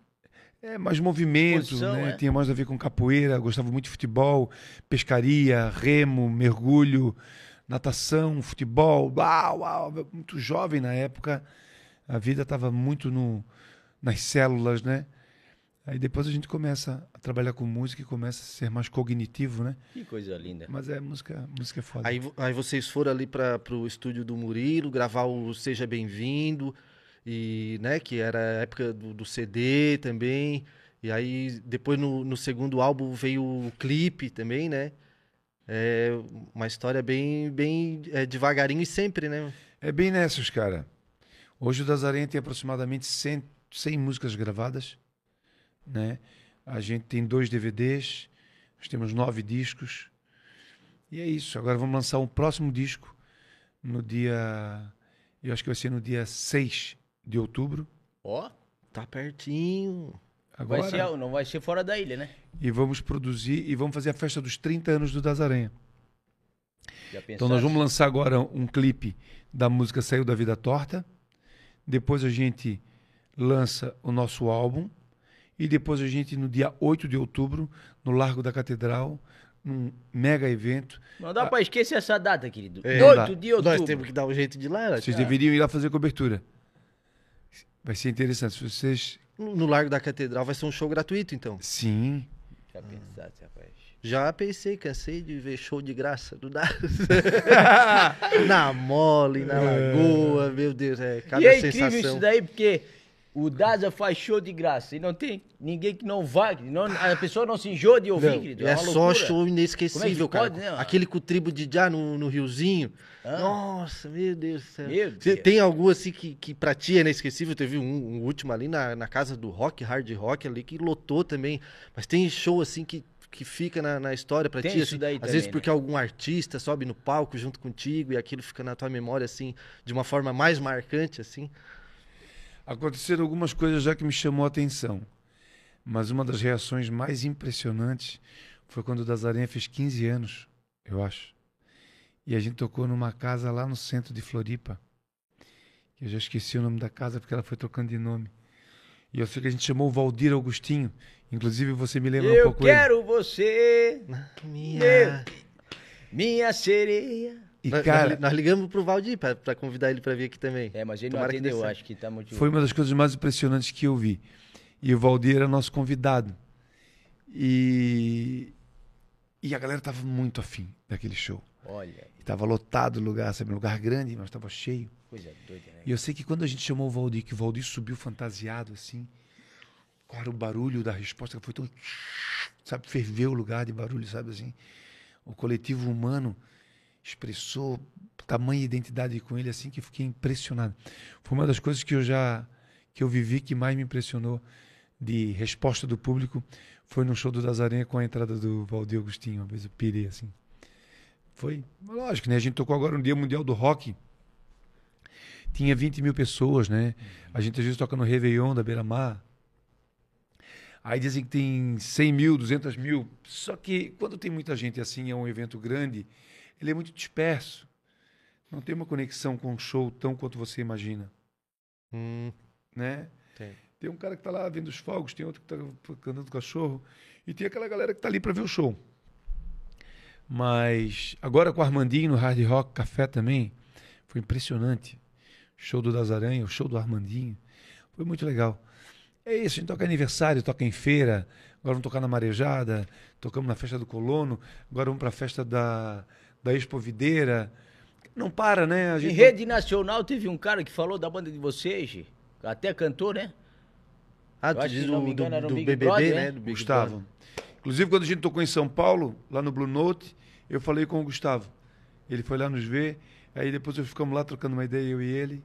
é, mais movimento, Posição, né? é. Tinha mais a ver com capoeira, gostava muito de futebol, pescaria, remo, mergulho, natação, futebol. Uau, uau, muito jovem na época. A vida estava muito no, nas células, né? Aí depois a gente começa a trabalhar com música e começa a ser mais cognitivo, né? Que coisa linda. Mas é música, música é foda. Aí, aí vocês foram ali para pro estúdio do Murilo, gravar o Seja Bem-vindo, e, né, que era a época do, do CD também. E aí, depois no, no segundo álbum veio o clipe também, né? É uma história bem, bem é, devagarinho e sempre, né? É bem nessas, cara. Hoje o Dazarenha tem aproximadamente 100, 100 músicas gravadas, né? A gente tem dois DVDs, nós temos nove discos. E é isso. Agora vamos lançar um próximo disco no dia... Eu acho que vai ser no dia 6 de outubro. Ó, Tá pertinho. Vai Agora, ser, não vai ser fora da ilha, né? e vamos produzir e vamos fazer a festa dos 30 anos do Dazarenha. Já Então nós vamos lançar agora um clipe da música Saiu da Vida Torta. Depois a gente lança o nosso álbum. E depois a gente, no dia 8 de outubro, no Largo da Catedral, num mega evento. Não dá pra esquecer essa data, querido. É, 8 dá. de outubro. Nós temos que dar um jeito de ir lá. Vocês deveriam ir lá fazer cobertura. Vai ser interessante. Se vocês. No Largo da Catedral vai ser um show gratuito, então. Sim. Já pensasse, rapaz. Já pensei, cansei de ver show de graça. Dá. na mole, na lagoa, meu Deus, é cada e é incrível sensação. isso daí, porque o Daza faz show de graça. E não tem ninguém que não vá. Não, a pessoa não se enjoa de ouvir, Não, querido. é uma só show é inesquecível, que cara. pode, né? Aquele com o tribo de Já no, no Riozinho. Ah. Nossa, meu Deus do céu. Deus. tem algum assim que, que pra ti é inesquecível? Teve um, um último ali na, na casa do rock, hard rock ali, que lotou também. Mas tem show assim que, que fica na, na história pra Tem ti. assim, às também, vezes né? porque algum artista sobe no palco junto contigo e aquilo fica na tua memória assim, de uma forma mais marcante, assim. Aconteceram algumas coisas já que me chamou a atenção. Mas uma das reações mais impressionantes foi quando o Dazarenha fez 15 anos, eu acho. E a gente tocou numa casa lá no centro de Floripa. Eu já esqueci o nome da casa porque ela foi trocando de nome. E eu sei que a gente chamou o Valdir Augustinho. Inclusive você me lembra um Eu pouco ele. quero você, Minha... minha sereia. E Nós, cara, nós, nós ligamos pro Valdir pra, pra convidar ele pra vir aqui também. É, mas ele Tomara não atendeu, acho que tá muito... Foi uma das coisas mais impressionantes que eu vi. E o Valdir era nosso convidado. E, e a galera tava muito afim daquele show. Olha, E tava lotado o lugar, sabe? Um lugar grande, mas tava cheio. coisa doida, né? E eu sei que quando a gente chamou o Valdir, que o Valdir subiu fantasiado assim, cara, o barulho da resposta foi tão. Sabe, ferveu o lugar de barulho, sabe assim? O coletivo humano expressou tamanha identidade com ele assim que fiquei impressionado. Foi uma das coisas que eu já que eu vivi que mais me impressionou de resposta do público foi no show do Dazarenha com a entrada do Valdir Agostinho, uma vez eu pirei assim. Foi, lógico, né? A gente tocou agora no Dia Mundial do Rock. Tinha 20 mil pessoas, né? A gente às vezes toca no Réveillon da Beira Mar. Aí dizem que tem 100 mil, 200 mil. Só que quando tem muita gente assim, é um evento grande, ele é muito disperso. Não tem uma conexão com o show tão quanto você imagina, Hum, né? tem. Tem um cara que está lá vendo os fogos, tem outro que está andando com o cachorro, e tem aquela galera que está ali para ver o show. Mas agora com o Armandinho no Hard Rock Café também, foi impressionante. Show do Das Aranha, o show do Armandinho, foi muito legal. É isso, a gente toca aniversário, toca em feira, agora vamos tocar na Marejada, tocamos na festa do Colono, agora vamos para a festa da, da Expo Videira. Não para, né? A Em gente rede nacional teve um cara que falou da banda de vocês. Até cantor, né? Ah, tu diz do, me engano, do, era um do BBB, Brother, né? né? Do Gustavo. Brother. Inclusive, quando a gente tocou em São Paulo, lá no Blue Note, eu falei com o Gustavo. Ele foi lá nos ver, aí depois nós ficamos lá trocando uma ideia, eu e ele.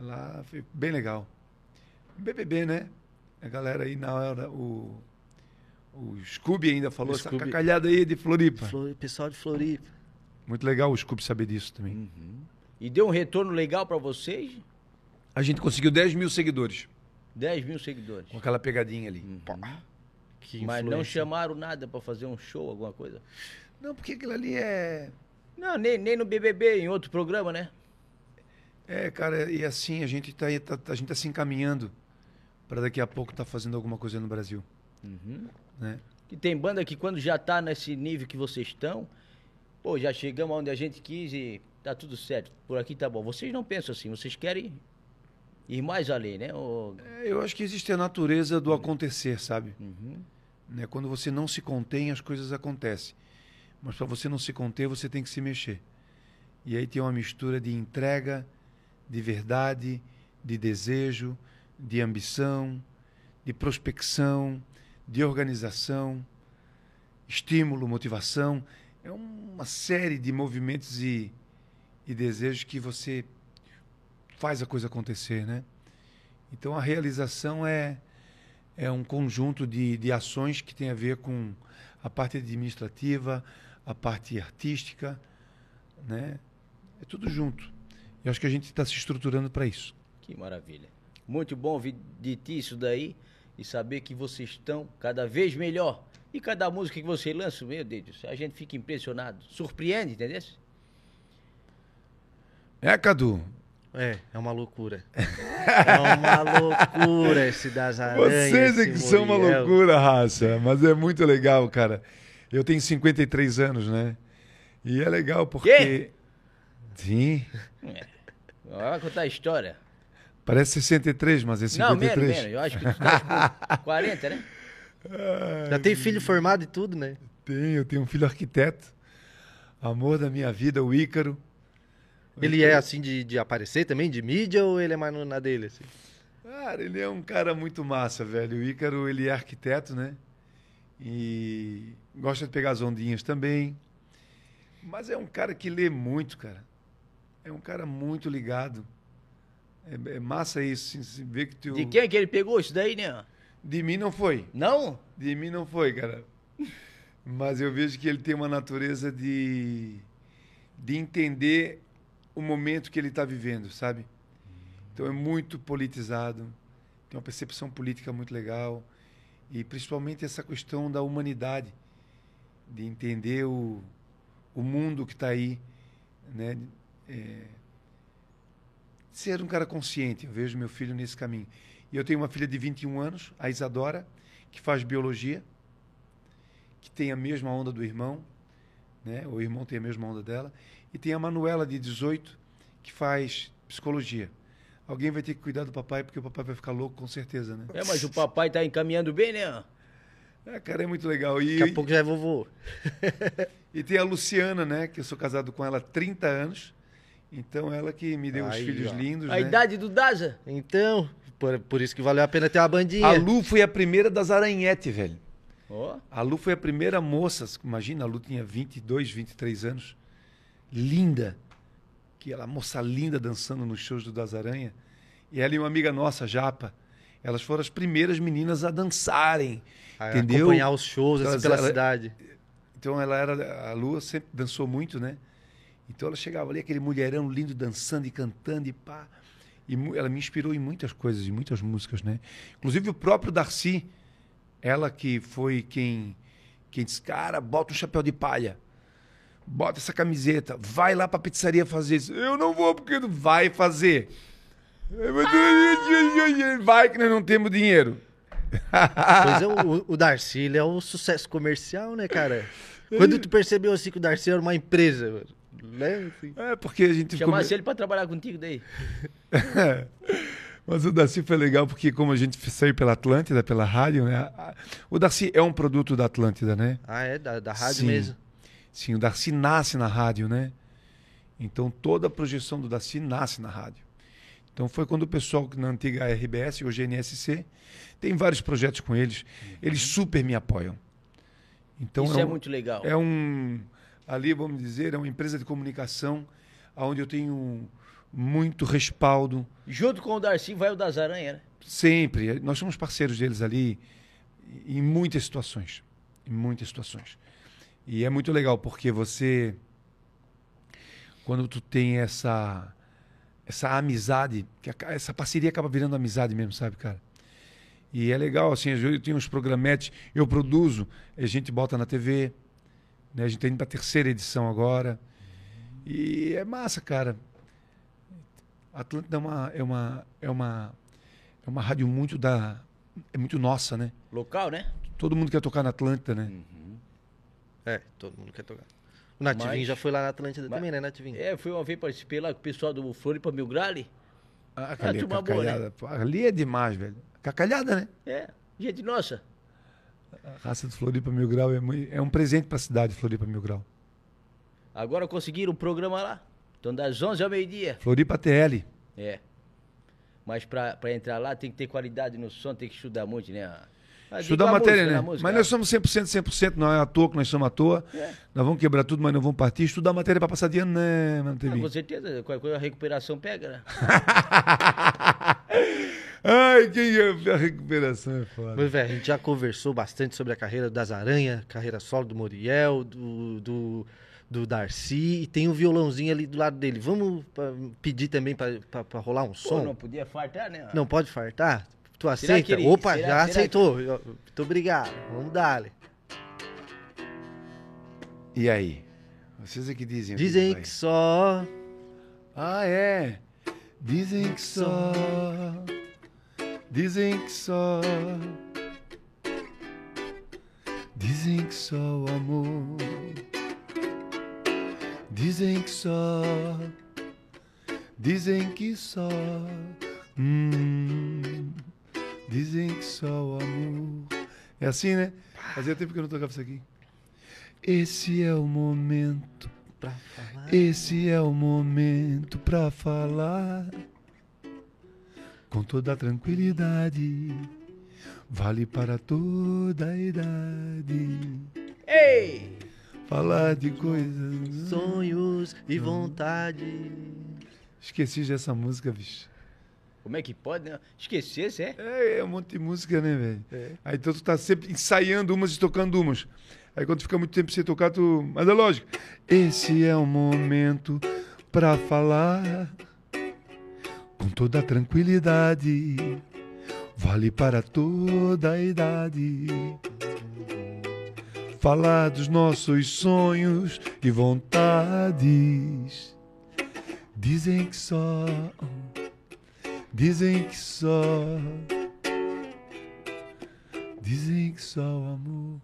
Lá foi bem legal. BBB, né? A galera aí na hora, o, o Scooby ainda falou O essa Scooby. cacalhada aí de Floripa. Flor- Pessoal de Floripa. Muito legal o Scooby saber disso também. E deu um retorno legal pra vocês? A gente conseguiu 10 mil seguidores 10 mil seguidores. com aquela pegadinha ali. Que Mas não chamaram nada pra fazer um show, alguma coisa? Não, porque aquilo ali é. Não, nem, nem no BBB, em outro programa, né? É, cara, e assim, a gente tá, aí- tá- a gente tá se encaminhando para daqui a pouco estar fazendo alguma coisa no Brasil. Né? Que tem banda que quando já tá nesse nível que vocês estão, pô, já chegamos onde a gente quis e tá tudo certo. Por aqui tá bom. Vocês não pensam assim, vocês querem ir mais além, né? Ô, É, eu acho que existe a natureza do acontecer, sabe? Né? Quando você não se contém, as coisas acontecem. Mas para você não se conter, você tem que se mexer. E aí tem uma mistura de entrega, de verdade, de desejo, de ambição, de prospecção, de organização, estímulo, motivação. É uma série de movimentos e, e desejos que você faz a coisa acontecer, né? Então a realização é, é um conjunto de, de ações que tem a ver com a parte administrativa, a parte artística, né? É tudo junto. E acho que a gente está se estruturando para isso. que maravilha. Muito bom ouvir de ti isso daí e saber que vocês estão cada vez melhor. E cada música que você lança, meu Deus, a gente fica impressionado. Surpreende, entendeu? É, Cadu? É, é uma loucura. é uma loucura esse das aranhas. Vocês é que são uma loucura, raça. Mas é muito legal, cara. Eu tenho 53 anos, né? E é legal porque. Quê? Sim. Olha contar a história. Parece 63, mas é Não, 53. menos, menos. Eu acho que tu tá com 40, né? Já tem filho formado e tudo, né? Tenho, eu tenho um filho arquiteto. Amor da minha vida, o Ícaro. Ele é assim de, de aparecer também, de mídia, ou ele é mais na dele? Assim? Cara, ele é um cara muito massa, velho. O Ícaro, ele é arquiteto, né? E gosta de pegar as ondinhas também. Mas é um cara que lê muito, cara. É um cara muito ligado. É, é massa isso, assim, se ver que tu... De quem que ele pegou isso daí, né? De mim não foi. Não? De mim não foi, cara. Mas eu vejo que ele tem uma natureza de, de entender o momento que ele está vivendo, sabe? Então é muito politizado, tem uma percepção política muito legal e principalmente essa questão da humanidade, de entender o, o mundo que está aí, né? É, ser um cara consciente. Eu vejo meu filho nesse caminho. E eu tenho uma filha de 21 anos, a Isadora, que faz biologia, que tem a mesma onda do irmão, né? O irmão tem a mesma onda dela, e tem a Manuela de 18, que faz psicologia. Alguém vai ter que cuidar do papai, porque o papai vai ficar louco com certeza, né? É, mas o papai tá encaminhando bem, né? É, cara, é muito legal. E, Daqui a pouco já é vovô. e tem a Luciana, né? Que eu sou casado com ela há 30 anos. Então ela que me deu os Aí, filhos ó. lindos, A né? idade do Daza. Então, por, por isso que valeu a pena ter uma bandinha. A Lu foi a primeira das Aranhete, velho. Ó. A Lu foi a primeira moça, imagina, a Lu tinha 22, 23 anos, linda, que ela, moça linda dançando nos shows do Das Aranha. E ela e uma amiga nossa, Japa, elas foram as primeiras meninas a dançarem, A entendeu? Acompanhar os shows assim, pela ela- cidade. Então ela era, a Lu sempre dançou muito, né? Então ela chegava ali, aquele mulherão lindo dançando e cantando e pá. E ela me inspirou em muitas coisas, em muitas músicas, né? Inclusive o próprio Darcy, ela que foi quem, quem disse, cara, bota um chapéu de palha, bota essa camiseta, vai lá pra pizzaria fazer isso. Eu não vou porque não vai fazer. Vai que nós não temos dinheiro. Pois é, o, o Darcy, ele é um sucesso comercial, né, cara? Quando tu percebeu assim que o Darcy era uma empresa, mano, né? Assim. É porque a gente Chamasse come- ele pra trabalhar contigo daí. Mas o Darcy foi legal porque como a gente saiu pela Atlântida, pela rádio, né? O Darcy é um produto da Atlântida, né? Ah, é? Da, da rádio Sim. mesmo. Sim, o Darcy nasce na rádio, né? Então toda a projeção do Darcy nasce na rádio. Então foi quando o pessoal na antiga RBS, hoje é NSC, tem vários projetos com eles. Eles super me apoiam. Então Isso é um- muito legal. é um ali vamos dizer é uma empresa de comunicação onde eu tenho muito respaldo. Junto com o Darcy vai o das Aranhas, né? sempre. Nós somos parceiros deles ali em muitas situações em muitas situações. E é muito legal porque você quando tu tem essa essa amizade que essa parceria acaba virando amizade mesmo sabe cara? E é legal assim eu tenho uns programetes eu produzo a gente bota na TV né? A gente está indo para a terceira edição agora. E é massa, cara. Atlântida é uma, é uma, é uma, é uma rádio muito da. É muito nossa, né? Local, né? Todo mundo quer tocar na Atlântida, né? É, todo mundo quer tocar. O Nativinho Mas- já foi lá na Atlântida Mas- também, né, Nativinho? É, fui uma vez participei lá com o pessoal do Floripa Mil Grale. Ah, ali, é boa, né? Ali é demais, velho. Cacalhada, né? É, gente nossa. A raça do Floripa Mil Grau é, mui- é um presente para a cidade, Floripa Mil Grau. Agora conseguiram um programa lá. Então das 11 ao meio-dia. Floripa TL. É. Mas pra entrar lá tem que ter qualidade no som, tem que estudar muito, né? Estudar a matéria, música, né? música. Mas nós somos 100%, 100%, não é à toa que nós somos à toa. É. Nós vamos quebrar tudo, mas não vamos partir. Estudar matéria para passar de ano, né, mano? Ah, com certeza, qualquer coisa a recuperação pega, né? Ai, quem é a recuperação é foda. Mas, velho, a gente já conversou bastante sobre a carreira das Aranha, carreira solo do Moriel, do, do, do Darcy, e tem um violãozinho ali do lado dele. Vamos pedir também pra, pra, pra rolar um Pô, som? não podia fartar, né? Não pode fartar? Tu aceita? que ele- Opa, será- já será aceitou. Eu- Muito obrigado. Vamos dar. E aí? Vocês é que dizem. o que Dizem vai. que só. Ah, é. Dizem que só. Dizem que só. Dizem que só o amor. Dizem que só. Dizem que só. Hum, dizem que só o amor. É assim, né? Fazia tempo que eu não tocava isso aqui. Esse é o momento Pra falar. esse é o momento pra falar com toda tranquilidade. Vale para toda a idade. Ei! Falar de coisas. Sonhos e vontade. Esqueci já essa música, bicho. Como é que pode, né? Esquecer, é? É, é um monte de música, né, velho? Aí então tu tá sempre ensaiando umas e tocando umas. Aí quando fica muito tempo sem tocar, tu. Mas é lógico. Esse é o momento pra falar toda tranquilidade. Vale para toda a idade. Falar dos nossos sonhos e vontades. Dizem que só. Dizem que só. Dizem que só o amor.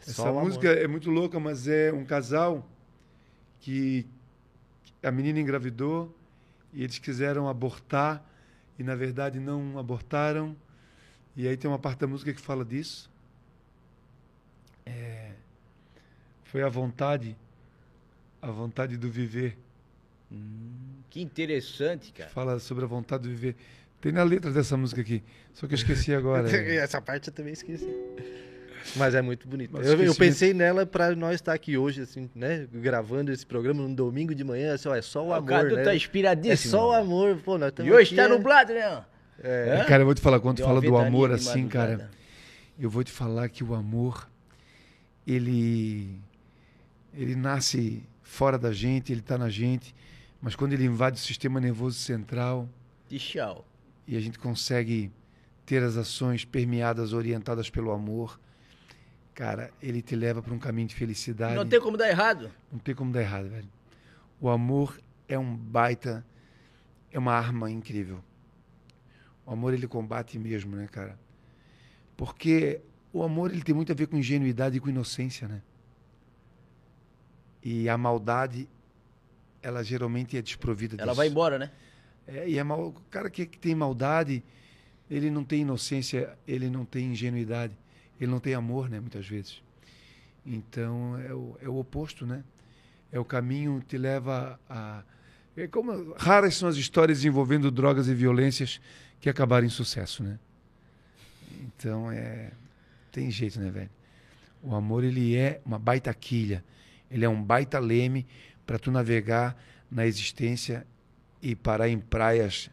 Só Essa amor. música é muito louca, mas é um casal que a menina engravidou e eles quiseram abortar e na verdade não abortaram. E aí tem uma parte da música que fala disso. É, foi a vontade, a vontade do viver. Que interessante, cara. Fala sobre a vontade de viver. Tem na letra dessa música aqui, só que eu esqueci agora. Essa parte eu também esqueci. Mas é muito bonito. Eu, eu pensei nela pra nós estar aqui hoje, assim, né? Gravando esse programa num domingo de manhã, assim, ó, é só o O amor, Cadu né? tá É inspiradíssimo. só o amor, pô, nós E hoje aqui, tá é- nublado, né? É. Cara, eu vou te falar, quando tu Deu fala do amor assim, cara, eu vou te falar que o amor, ele, ele nasce fora da gente, ele está na gente, mas quando ele invade o sistema nervoso central De tchau. e a gente consegue ter as ações permeadas, orientadas pelo amor, cara, ele te leva para um caminho de felicidade. Não tem como dar errado. Não tem como dar errado, velho. O amor é um baita, é uma arma incrível. O amor ele combate mesmo, né, cara? Porque o amor ele tem muito a ver com ingenuidade e com inocência, né? E a maldade, ela geralmente é desprovida Ela disso. vai embora, né? É, e é mal, o cara que, que tem maldade, ele não tem inocência, ele não tem ingenuidade, ele não tem amor, né, muitas vezes. Então é o, é o oposto, né? É o caminho que te leva a É como raras são as histórias envolvendo drogas e violências que acabaram em sucesso, né? Então é tem jeito, né, velho? O amor ele é uma baita quilha, ele é um baita leme para tu navegar na existência e parar em praias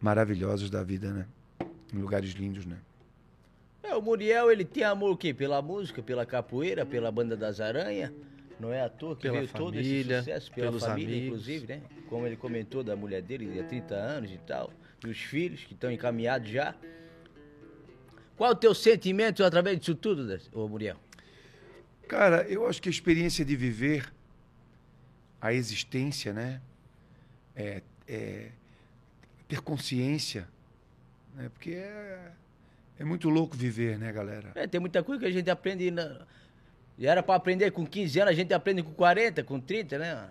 maravilhosas da vida, né? Em lugares lindos, né? É, o Muriel, ele tem amor o quê? Pela música, pela capoeira, pela banda das aranhas. Não é à toa que Pela veio todo esse família, sucesso, pela pelos família, amigos. inclusive, né? Como ele comentou da mulher dele há 30 anos e tal. E os filhos que estão encaminhados já. Qual o teu sentimento através disso tudo, ô Muriel? Cara, eu acho que a experiência de viver a existência, né? É, é ter consciência, né? Porque é, é muito louco viver, né, galera? É, tem muita coisa que a gente aprende. Na... E era para aprender com 15 anos, a gente aprende com 40, com 30, né?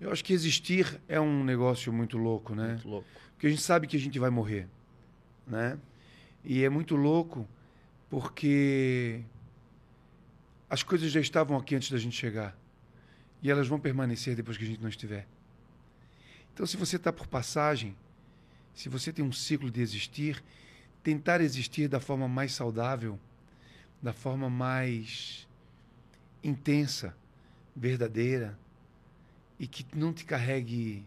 Eu acho que existir é um negócio muito louco, né? Muito louco. Porque a gente sabe que a gente vai morrer, né? E é muito louco porque as coisas já estavam aqui antes da gente chegar. E elas vão permanecer depois que a gente não estiver. Então, se você está por passagem, se você tem um ciclo de existir, tentar existir da forma mais saudável, da forma mais intensa, verdadeira, e que não te carregue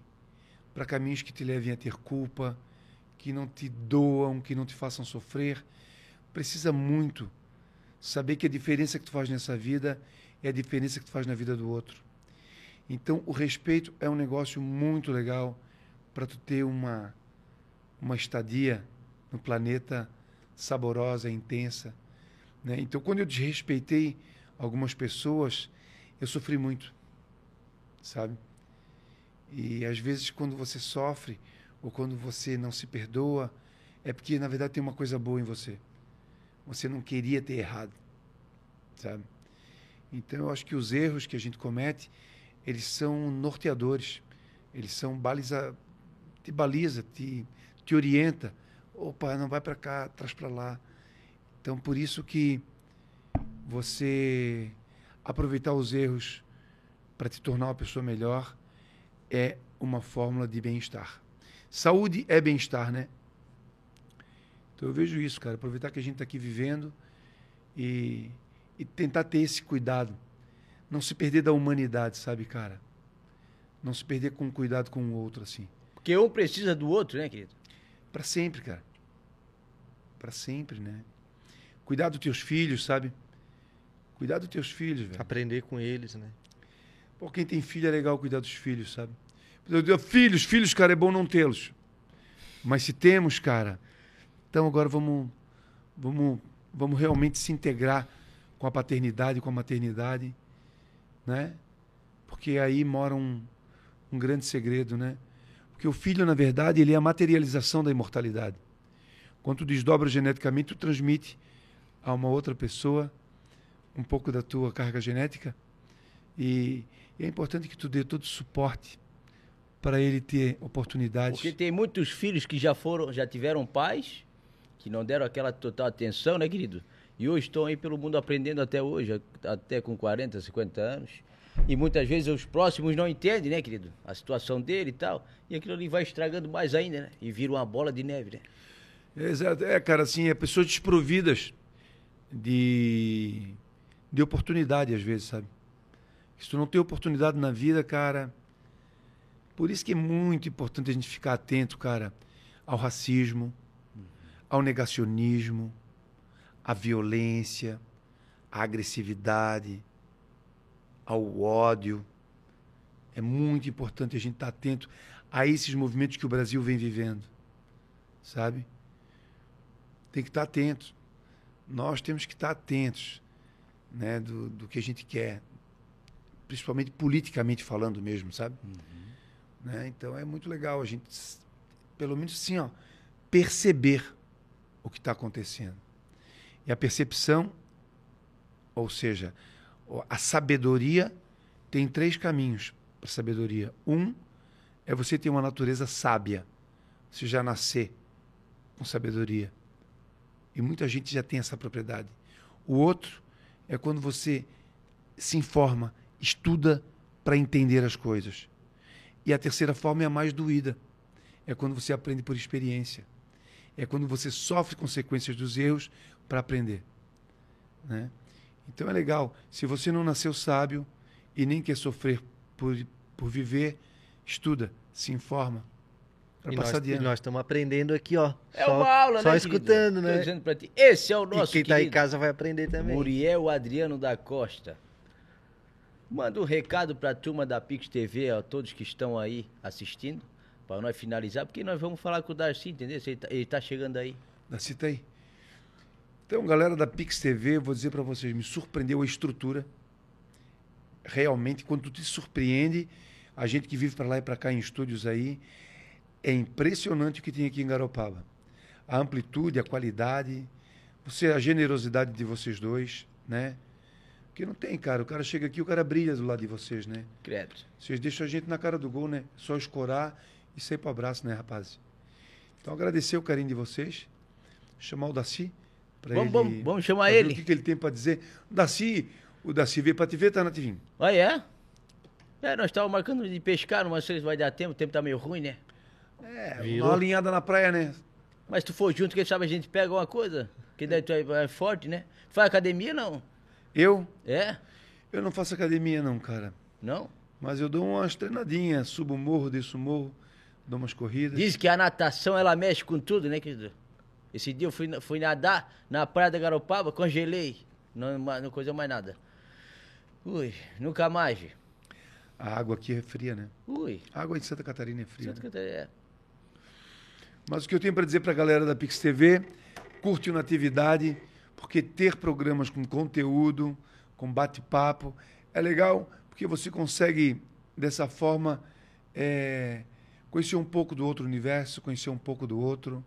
para caminhos que te levem a ter culpa, que não te doam, que não te façam sofrer. Precisa muito saber que a diferença que tu faz nessa vida é a diferença que tu faz na vida do outro. Então, o respeito é um negócio muito legal para tu ter uma uma estadia no planeta saborosa, intensa, né? Então, quando eu desrespeitei algumas pessoas, eu sofri muito, sabe? E às vezes quando você sofre ou quando você não se perdoa, é porque na verdade tem uma coisa boa em você. Você não queria ter errado, sabe? Então eu acho que os erros que a gente comete, eles são norteadores. Eles são baliza te baliza, te te orienta. Opa, não vai para cá, traz para lá. Então por isso que você aproveitar os erros para te tornar uma pessoa melhor é uma fórmula de bem-estar. Saúde é bem-estar, né? Então eu vejo isso, cara. Aproveitar que a gente está aqui vivendo e, e tentar ter esse cuidado. Não se perder da humanidade, sabe, cara? Não se perder com cuidado com o outro, assim. Porque um precisa do outro, né, querido? Para sempre, cara. Para sempre, né? Cuidar dos teus filhos, sabe? Cuidar dos teus filhos, velho. Aprender com eles, né? Pô, quem tem filho é legal cuidar dos filhos, sabe? Filhos, filhos, cara, é bom não tê-los. Mas se temos, cara, então agora vamos, vamos, vamos realmente se integrar com a paternidade, com a maternidade, né? Porque aí mora um, um grande segredo, né? Porque o filho, na verdade, ele é a materialização da imortalidade. Quando tu desdobra geneticamente, tu transmite a uma outra pessoa um pouco da tua carga genética e, e é importante que tu dê todo o suporte para ele ter oportunidades. Porque tem muitos filhos que já foram, já tiveram pais, que não deram aquela total atenção, né, querido? E hoje estão aí pelo mundo aprendendo até hoje, até com 40, 50 anos. E muitas vezes os próximos não entendem, né, querido? A situação dele e tal. E aquilo ali vai estragando mais ainda, né? E vira uma bola de neve, né? Exato. É, cara, assim, é pessoas desprovidas de, de oportunidade, às vezes, sabe? Se tu não tem oportunidade na vida, cara. Por isso que é muito importante a gente ficar atento, cara, ao racismo, ao negacionismo, à violência, à agressividade, ao ódio. É muito importante a gente estar atento a esses movimentos que o Brasil vem vivendo, sabe? Tem que estar atento. Nós temos que estar atentos, né, do, do que a gente quer, principalmente politicamente falando mesmo, sabe? Né? Então é muito legal a gente, pelo menos assim, ó, perceber o que está acontecendo. E a percepção, ou seja, a sabedoria tem três caminhos para a sabedoria. Um é você ter uma natureza sábia, você já nascer com sabedoria. E muita gente já tem essa propriedade. O outro é quando você se informa, estuda para entender as coisas. E a terceira forma é a mais doída. É quando você aprende por experiência. É quando você sofre consequências dos erros para aprender. Né? Então é legal. Se você não nasceu sábio e nem quer sofrer por, por viver, estuda, se informa. Pra E passar nós, e nós estamos aprendendo aqui, ó. É só, uma aula, Só né, escutando, querido? Tô né? dizendo pra ti. Esse é o E nosso quem tá em querido casa vai aprender também. Muriel Adriano da Costa. Manda um recado pra turma da Pix TV, a todos que estão aí assistindo, para nós finalizar, porque nós vamos falar com o Darcy, entendeu? Ele tá, ele tá chegando aí. Cita aí. Então, galera da Pix TV, vou dizer para vocês, me surpreendeu a estrutura. Realmente, quando tu te surpreende, a gente que vive para lá e para cá em estúdios aí, é impressionante o que tem aqui em Garopaba. A amplitude, a qualidade, você, a generosidade de vocês dois, né? Porque não tem, cara. O cara chega aqui, o cara brilha do lado de vocês, né? Credo. Vocês deixam a gente na cara do gol, né? Só escorar e sair para abraço, né, rapazes? Então, agradecer o carinho de vocês. Chamar o Daci. pra Vamos, ele- vamos, vamos chamar ele. O que, que ele tem para dizer. Daci, o Daci veio para te ver, tá na TV. Olha, é? É, nós estávamos marcando de pescar, não sei se vai dar tempo, o tempo tá meio ruim, né? É, Virou. uma alinhada na praia, né? Mas se tu for junto, quem sabe a gente pega uma coisa, que daí tu é, é forte, né? Tu faz academia, não? Eu, É? eu não faço academia, não, cara. Não? Mas eu dou umas treinadinhas, subo o morro, desço o morro, dou umas corridas. Diz que a natação, ela mexe com tudo, né, querido? Esse dia eu fui, fui nadar na praia da Garopaba, congelei. Não, não coisa mais nada. Ui, nunca mais. A água aqui é fria, né? Ui. A água de Santa Catarina é fria. Santa né? Catarina, é. Mas o que eu tenho para dizer para a galera da Pix TV, curte o Natividade, porque ter programas com conteúdo, com bate-papo, é legal, porque você consegue, dessa forma, é, conhecer um pouco do outro universo, conhecer um pouco do outro,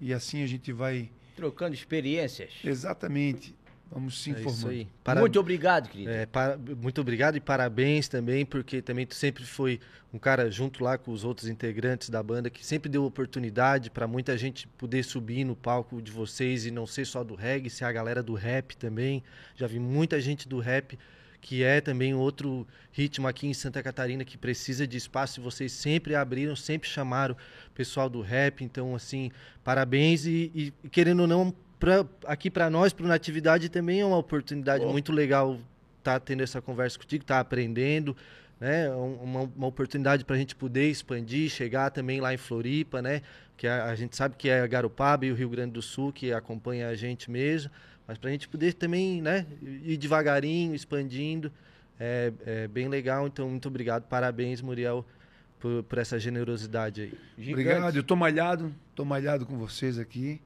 e assim a gente vai, Trocando experiências. exatamente, vamos se É isso aí. Para- Muito obrigado, querido. É, para- muito obrigado e parabéns também, porque também tu sempre foi um cara junto lá com os outros integrantes da banda que sempre deu oportunidade para muita gente poder subir no palco de vocês e não ser só do reggae, ser a galera do rap também. Já vi muita gente do rap que é também outro ritmo aqui em Santa Catarina que precisa de espaço e vocês sempre abriram, sempre chamaram o pessoal do rap, então assim, parabéns e, e querendo ou não pra, aqui para nós, para Natividade também é uma oportunidade Pô. muito legal estar tendo essa conversa contigo, estar aprendendo, né? É um- Uma, uma oportunidade para a gente poder expandir, chegar também lá em Floripa, né? Que a, a gente sabe que é Garopaba e o Rio Grande do Sul que acompanha a gente mesmo, mas para a gente poder também, né? Ir devagarinho, expandindo, é, é bem legal. Então, muito obrigado, parabéns, Muriel, por, por essa generosidade aí. Gigante. Obrigado, eu tô malhado, tô malhado com vocês aqui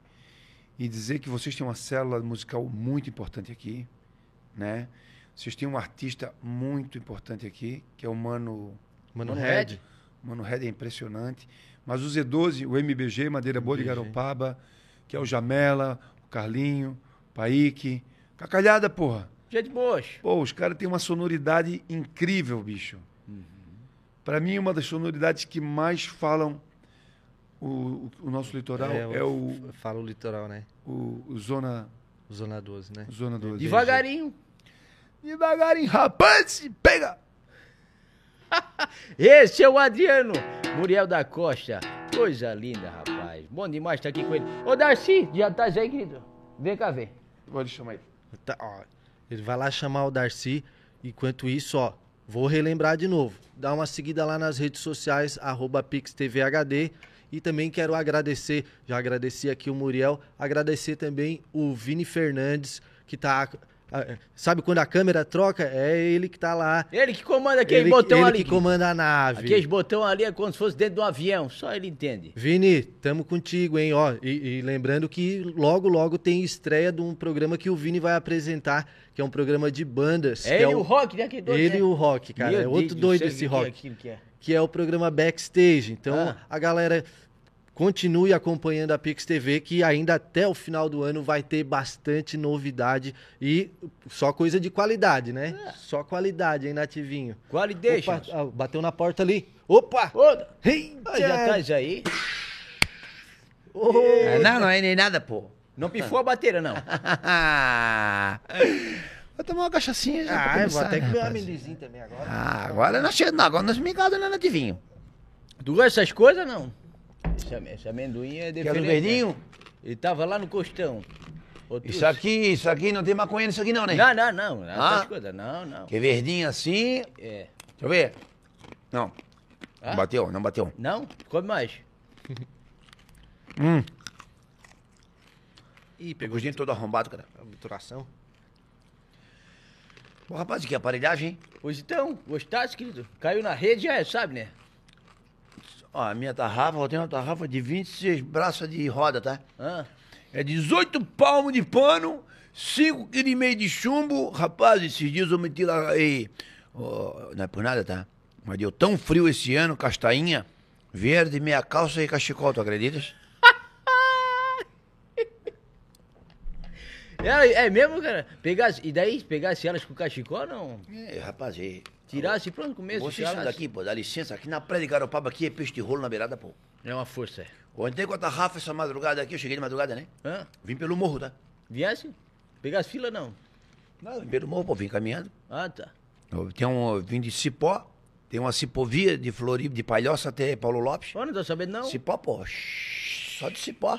e dizer que vocês têm uma célula musical muito importante aqui, né? Vocês têm um artista muito importante aqui, que é o Mano, Mano, Mano Red, Red. Mano Red é impressionante, mas o Z12, o MBG, Madeira Boa de. Garopaba, que é o Jamela, o Carlinho, o Paik, Cacalhada, porra. Gente boa. Pô, os caras têm uma sonoridade incrível, bicho. Pra mim, uma das sonoridades que mais falam o, o- nosso litoral é, o, Fala o litoral, né? o, o Zona, Zona 12, né? Zona 12. Devagarinho. Devagarinho, rapaz, pega! Esse é o Adriano Muriel da Costa. Coisa linda, rapaz. Bom demais estar aqui com ele. Ô, Darcy, já tá aí, querido? Vem cá ver. Pode chamar ele. Tá, ó, ele vai lá chamar o Darcy. Enquanto isso, ó, vou relembrar de novo. Dá uma seguida lá nas redes sociais, arroba PixTVHD. E também quero agradecer, já agradeci aqui o Muriel, agradecer também o Vini Fernandes, que tá. Sabe quando a câmera troca? É ele que tá lá. Ele que comanda aquele ele botão ele ali. que comanda a nave. Aqueles botão ali é como se fosse dentro de um avião. Só ele entende. Vini, tamo contigo, hein? Ó, e, e lembrando que logo, logo tem estreia de um programa que o Vini vai apresentar, que é um programa de bandas. É que ele é o Rock, né? Que doido, Ele né? e o Rock, cara. Meu é outro Deus do doido esse é Rock. que é? Que é o programa Backstage. Então, Ah. a galera continue acompanhando a Pix TV, que ainda até o final do ano vai ter bastante novidade e só coisa de qualidade, né? É. Só qualidade, hein, Nativinho? Qualidade. Opa, ah, bateu na porta ali. Opa! Ô, Eita! ah, já tá aí. Ô, É, não, não é nem nada, pô. Não pifou a bateria, não. Vai tomar uma cachaçinha já. Ah, eu vou até né, comer um rapaz? amendozinho também agora. Ah, agora nós chegamos, agora nós migados na nativinho. Tu gosta dessas coisas, não? Esse, esse amendoim é Quer diferente. do verdinho? né? Ele tava lá no costão. Isso aqui, isso aqui não tem maconha nisso aqui não, né? Não, não, não. Ah? coisas. Não, não. Que é verdinho assim. É. Deixa eu ver. Não. Ah? Não bateu, não bateu. Não? Come mais. Hum. Ih, pegou Gostinho todo arrombado, cara. a obturação. Pô, rapaz, que aparelhagem, hein? Pois então, gostasse, querido? Caiu na rede, já é, sabe, né? Ó, a minha tarrafa, eu tenho uma tarrafa de 26 braças de roda, tá? Ah, É 18 palmos de pano, 5,5 kg de chumbo. Rapaz, esses dias eu meti lá. E, ó, não é por nada, tá? Mas deu tão frio esse ano, castainha, verde, meia calça e cachecol, tu acreditas? É, é mesmo, cara? Pegasse, e daí, pegasse elas com cachecol, não? É, rapaz, e, Tirasse pronto começo. vocês são tirasse. daqui, pô, dá licença. Aqui na praia de Garopaba, aqui é peixe de rolo na beirada, pô. É uma força. é. Eu entrei com a tarrafa essa madrugada aqui, eu cheguei de madrugada, né? Hã? Vim pelo morro, tá? Viesse? Pegasse fila, não? Não, vim pelo morro, pô, vim caminhando. Ah, tá. Eu tenho um, eu vim de Cipó, tem uma cipovia de Floripa, de Palhoça até Paulo Lopes. Ó, não tô sabendo, não. Cipó, pô, só de Cipó.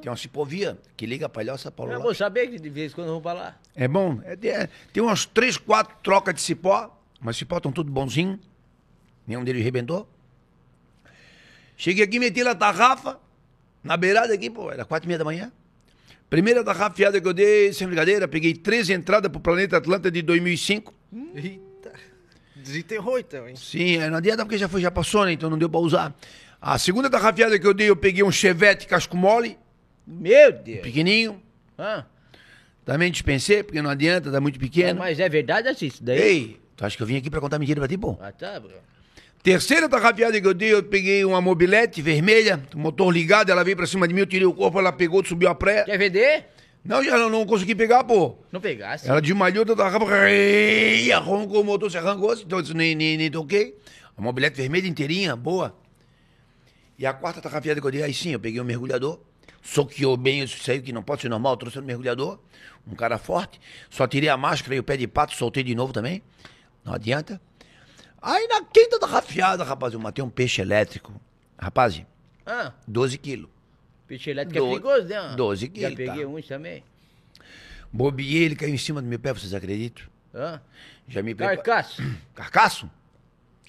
Tem uma cipovia que liga Palhoça a Paulo Eu vou Lopes. saber que de vez em quando eu vou pra lá. É bom, é, é, tem umas três, quatro trocas de Cipó, mas Cipó estão tudo bonzinho, nenhum deles rebentou. Cheguei aqui, meti na tarrafa, na beirada aqui, pô, era quatro e meia da manhã. Primeira tarrafiada que eu dei, sem brincadeira, peguei três entradas pro Planeta Atlanta de 2005. Eita. Desenterrou então, hein? Sim, é, não adianta porque já foi, já passou, né? Então não deu pra usar. A segunda tarrafiada que eu dei, eu peguei um Chevette casco mole, Meu Deus. pequenininho. Também dispensei, porque não adianta, tá muito pequeno. mas é verdade assim, isso daí? Ei, tu acha que eu vim aqui pra contar mentira pra ti, pô? Ah, tá, bro. Terceira tarrafiada que eu dei, eu peguei uma mobilete vermelha, motor ligado, ela veio pra cima de mim, eu tirei o corpo, ela pegou, subiu a pré. Quer vender? Não, já não, não consegui pegar, pô. Não pegasse. Ela desmalhou da tarrafa, e arrancou o motor, se arrancou, então eu nem, nem, nem toquei. A mobilete vermelha inteirinha, boa. E a quarta tarrafiada que eu dei, aí sim, eu peguei um mergulhador, soqueou bem isso aí, que não pode ser normal, trouxe um mergulhador, um cara forte, só tirei a máscara e o pé de pato, soltei de novo também, não adianta. Aí na quinta tarrafiada, rapaz, eu matei um peixe elétrico, rapaz, Ah, 12 quilos. peixe elétrico é Do- perigoso, né? 12 Já quilos, peguei tá. uns também. Bobiei, ele caiu em cima do meu pé, vocês acreditam? Ah, Já me carcaço. Carcaço?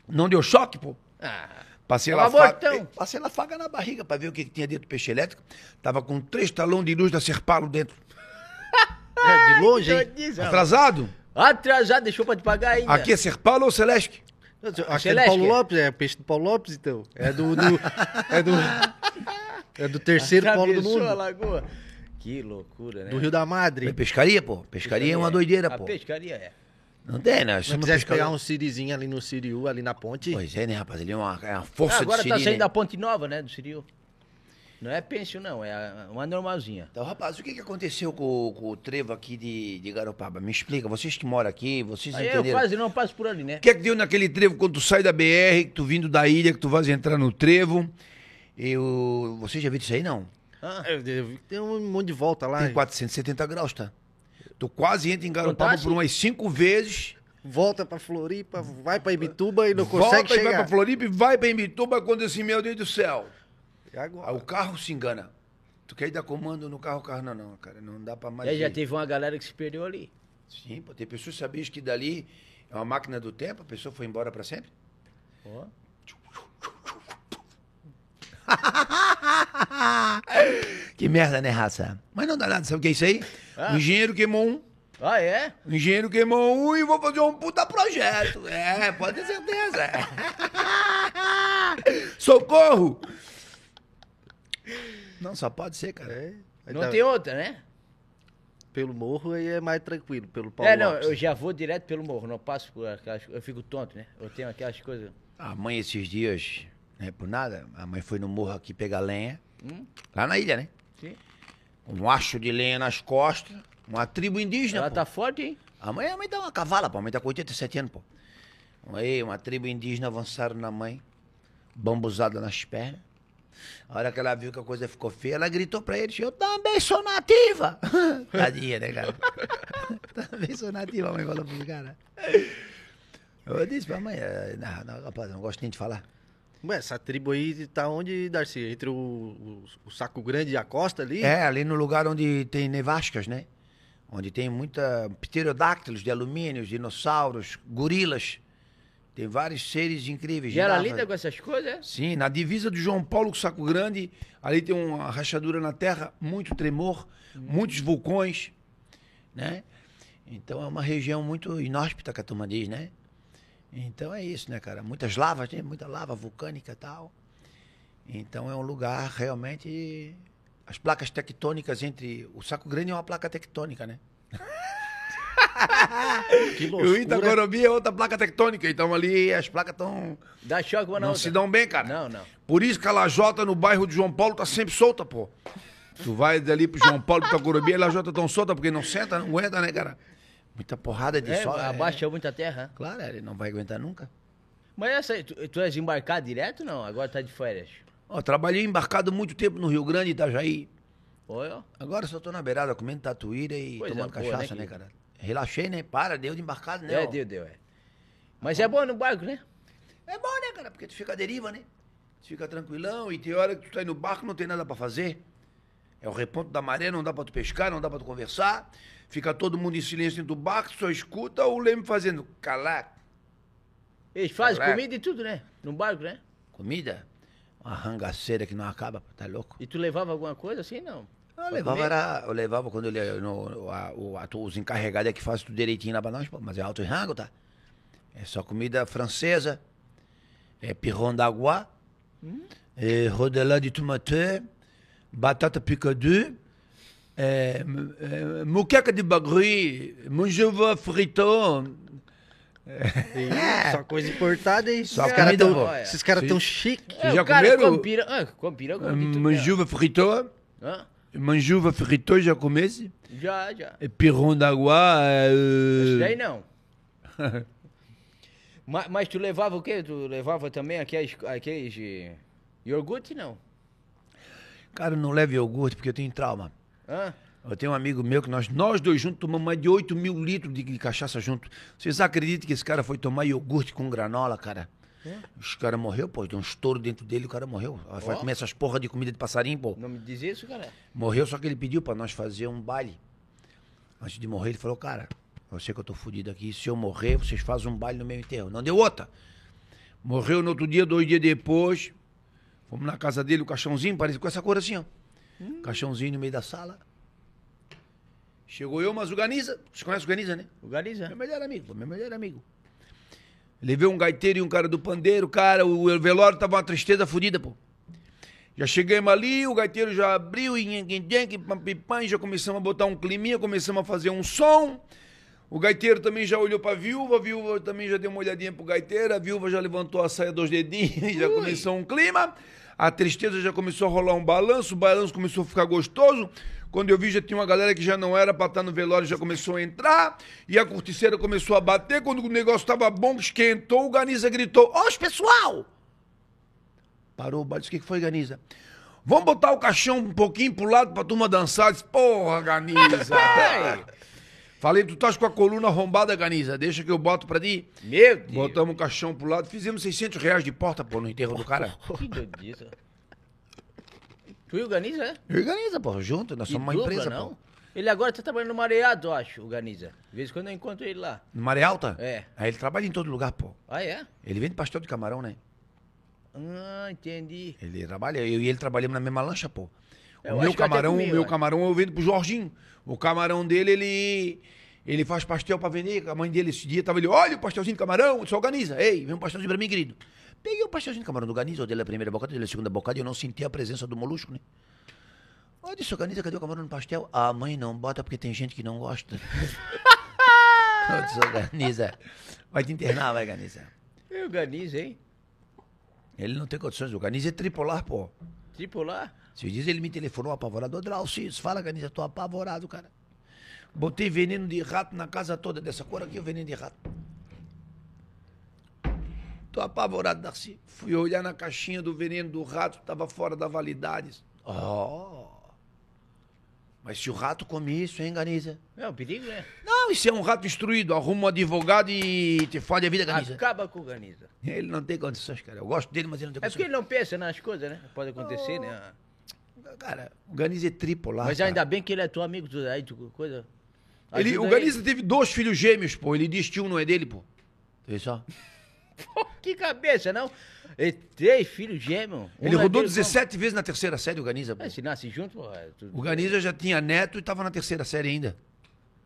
Não deu choque, pô? Ah, Passei Tava lá, faga, passei lá faga na barriga pra ver o que, que tinha dentro do peixe elétrico. Tava com três talões de luz da Serpalo dentro. É, de longe, hein? Atrasado. Atrasado? Atrasado, deixou pra te pagar ainda. Aqui é Serpalo ou Celeste? Que é do Paulo é? Lopes, é peixe do Paulo Lopes, então. É do. do- é do. É do terceiro polo do Atravessou a mundo. lagoa. Que loucura, né? Do Rio da É Madre. pescaria, pô. Pescaria é uma doideira, A pô. pescaria é. Não tem, né? Se quisesse pegar um sirizinho ali no Siriu, ali na ponte. Pois é, né, rapaz? Ele é uma, é uma força Ah, agora de tá siri, saindo né? da Ponte Nova, né, do Ciril. Não é pêncil, não, é uma normalzinha. Então, rapaz, o que, que aconteceu com, com o trevo aqui de, de Garopaba? Me explica, vocês que moram aqui, vocês Aí eu entenderam? quase não passo por ali, né? O que é que deu naquele trevo quando tu sai da BR, que tu vindo da ilha, que tu vais entrar no trevo? Eu... Você já viu isso aí, não? Ah, É, deve- Tem um monte de volta lá. Tem 470 graus, tá? Tu quase entra em Garopaba por umas cinco vezes. Volta pra Floripa, vai pra Ibituba e não volta consegue e vai chegar. pra Floripa e vai pra Imbituba quando assim, meu Deus do céu. E Aí agora? o carro se engana. Tu quer ir dar comando no carro, o carro não, não, cara. Não dá pra mais aí já teve uma galera que se perdeu ali. Sim, pô, tem pessoas que sabiam que dali é uma máquina do tempo, a pessoa foi embora pra sempre. Ó. Que merda, né, raça? Mas não dá nada, sabe o que é isso aí? Ah. O engenheiro queimou um. Ah, é? O engenheiro queimou um e vou fazer um puta projeto. É, pode ter certeza. Socorro! Não, só pode ser, cara. É, Não tá- tem outra, né? Pelo morro aí é mais tranquilo, pelo Paulo é, não, Lopes. eu já vou direto pelo morro, não passo por aquelas Eu fico tonto, né? Eu tenho aquelas coisas. A mãe esses dias, não é por nada, a mãe foi no morro aqui pegar lenha, Hum? lá na ilha, né? Sim. Um acho de lenha nas costas, uma tribo indígena, Ela pô. tá forte, hein? A mãe, a mãe tá uma cavala, pô. A mãe tá com 87 anos, pô. Aí, uma tribo indígena avançaram na mãe, bambuzada nas pernas. A hora que ela viu que a coisa ficou feia, ela gritou pra eles, eu também sou nativa. Tadinha, né, cara? também sou nativa, a mãe falou pros caras. Eu disse pra mãe, eh, não, não, rapaz, não gosto nem de falar. Ué, essa tribo aí tá onde, Darcy? Entre o, o- o Saco Grande e a costa ali? É, ali no lugar onde tem nevascas, né? Onde tem muita pterodáctilos de alumínio, dinossauros, gorilas. Tem vários seres incríveis. Era girafas. linda com essas coisas, é? Sim, na divisa do João Paulo com Saco Grande, ali tem uma rachadura na terra, muito tremor, muitos vulcões, né? Então é uma região muito inóspita que a turma diz, né? Então é isso, né, cara? Muitas lavas, né? Muita lava vulcânica e tal. Então é um lugar realmente. As placas tectônicas entre. O Saco Grande é uma placa tectônica, né? Que E o loucura. Itagorobi é outra placa tectônica. Então ali as placas estão. Dá choque uma Não outra. se dão bem, cara. Não, não. Por isso que a lajota no bairro de João Paulo tá sempre solta, pô. Tu vai dali pro João Paulo, pro Itacurubi, a lajota tão solta porque não senta, não aguenta, né, cara? Muita porrada de É, sol. abaixa muita terra. Claro, ele não vai aguentar nunca. Mas essa aí, tu, tu és embarcado direto não? Agora tá de férias. Ó, trabalhei embarcado muito tempo no Rio Grande, Itajaí. Olha, Agora só tô na beirada comendo tatuíra e Coisa tomando boa, cachaça, né, né, cara? Relaxei, né? Para, deu de embarcado, né? é, ó. deu, deu, é. Mas é bom no barco, né? É bom, né, cara? Porque tu fica à deriva, né? Tu fica tranquilão e tem hora que tu tá aí no barco não tem nada pra fazer. É o reponto da maré, não dá pra tu pescar, não dá pra tu conversar. Fica todo mundo em silêncio dentro do barco, só escuta o leme fazendo calar. Eles fazem comida e tudo, né? No barco, né? Comida? Uma rangaceira que não acaba, tá louco? E tu levava alguma coisa assim, não? Eu levava, era, eu levava quando ele, no, a- o- a- os encarregados é que fazem tudo direitinho lá pra nós, mas é alto em rango, tá? É só comida francesa, é pirron d'água, é rodelã de tomate, batata picadue, é, m- é, moqueca de bagri, manjova frito. Ih, Só coisa importada aí. Só Esses caras comida tão, boa. esses caras tão chique. É, já cara comeram? come pira... Ah, de tudo, né? Manjuva frito, Hã? manjuva frito, já comece? Já, já. E pirron d'água, Isso é, daí não. mas, mas tu levava o quê? Tu levava também aqueles, aqueles eh, iogurte, não? Cara, não leve iogurte porque eu tenho trauma. Hã? Eu tenho um amigo meu que nós, nós dois juntos tomamos mais de 8 mil litros de, de cachaça junto. Vocês acreditam que esse cara foi tomar iogurte com granola, cara? Os cara morreu, pô. Deu um estouro dentro dele o cara morreu. Vai Ó. comer essas porra de comida de passarinho, pô. Não me diz isso, cara. Morreu, só que ele pediu pra nós fazer um baile. Antes de morrer, ele falou, cara, eu sei que eu tô fudido aqui. Se eu morrer, vocês fazem um baile no meu enterro. Não deu outra. Morreu no outro dia, dois dias depois. Fomos na casa dele, o caixãozinho, parece com essa cor assim, ó. Caixãozinho no meio da sala. Chegou eu, mas o Ganiza. Você conhece o Ganiza, né? Organiza. Meu melhor amigo, meu melhor amigo. Levei um gaiteiro e um cara do pandeiro, cara, o velório tava uma tristeza fodida, pô. Já chegamos ali, o gaiteiro já abriu e já começamos a botar um climinha, começamos a fazer um som. O gaiteiro também já olhou pra viúva, a viúva também já deu uma olhadinha pro gaiteiro, a viúva já levantou a saia dos dedinhos, já começou um clima. A tristeza já começou a rolar um balanço, o balanço começou a ficar gostoso. Quando eu vi, já tinha uma galera que já não era pra estar no velório, já começou a entrar. E a corticeira começou a bater. Quando o negócio tava bom, esquentou, o Ganiza gritou: Ó, pessoal! Parou o baile, o que foi, Ganiza? Vamos botar o caixão um pouquinho pro lado pra turma dançar. Disse, porra, Ganiza! Falei, tu estás com a coluna arrombada, Ganiza, deixa que eu boto pra ti. Meu Deus. Botamos o caixão pro lado, fizemos 600 reais de porta, pô, no enterro do cara. Que doidice. Tu e o Ganiza, é? E Ganiza, pô, junto, nós Que somos uma dupla, empresa, não? pô. Ele agora tá trabalhando no Mareado, eu acho, o Ganiza. De vez em quando eu encontro ele lá. No Maré Alta? É. Aí ele trabalha em todo lugar, pô. Ah, é? Ele vende pastel de camarão, né? Ah, entendi. Ele trabalha, eu e ele trabalhamos na mesma lancha, pô. Eu O meu eu camarão, comi, o meu eu camarão eu vendo pro Jorginho. O camarão dele, ele ele faz pastel pra vender. A mãe dele esse dia tava ali, olha o pastelzinho de camarão, só organiza. Ei, vem um pastelzinho pra mim, querido. Peguei o pastelzinho de camarão do Ganiza, eu dei a primeira bocada, dei a segunda bocada e eu não senti a presença do molusco, né? Eu disse, Ganiza, cadê o camarão no pastel? Ah, mãe, não bota porque tem gente que não gosta. eu disse, "Ô, Ganiza, vai te internar, vai, Ganiza. E o Ganiza, hein? Ele não tem condições, o Ganiza é tripolar, pô. Tripular. Esses dias ele me telefonou apavorado. Ô, Draucis, fala, Ganiza, tô apavorado, cara. Botei veneno de rato na casa toda dessa cor aqui, o veneno de rato. Tô apavorado, Darcy. Fui olhar na caixinha do veneno do rato, tava fora da validade. Oh. Mas se o rato come isso, hein, Ganiza? É um perigo, né? Não, isso é um rato instruído. Arruma um advogado e te fode a vida, Ganiza. Acaba com o Ganiza. Ele não tem condições, cara. Eu gosto dele, mas ele não tem É porque condições. ele não pensa nas coisas, né? Pode acontecer, né? Cara, o Ganiza é tripolar. Mas cara. ainda bem que ele é teu amigo, tu, aí tu coisa. Ele, Ajuda o Ganiza teve dois filhos gêmeos, pô. Ele diz que um não é dele, pô. Vê só. Pô, que cabeça, não? Ele, três filhos gêmeos. um Ele é rodou dele, 17 vezes na terceira série, o Ganiza, pô. como? É, se nasce junto, pô. é tudo- O Ganiza já tinha neto e tava na terceira série ainda.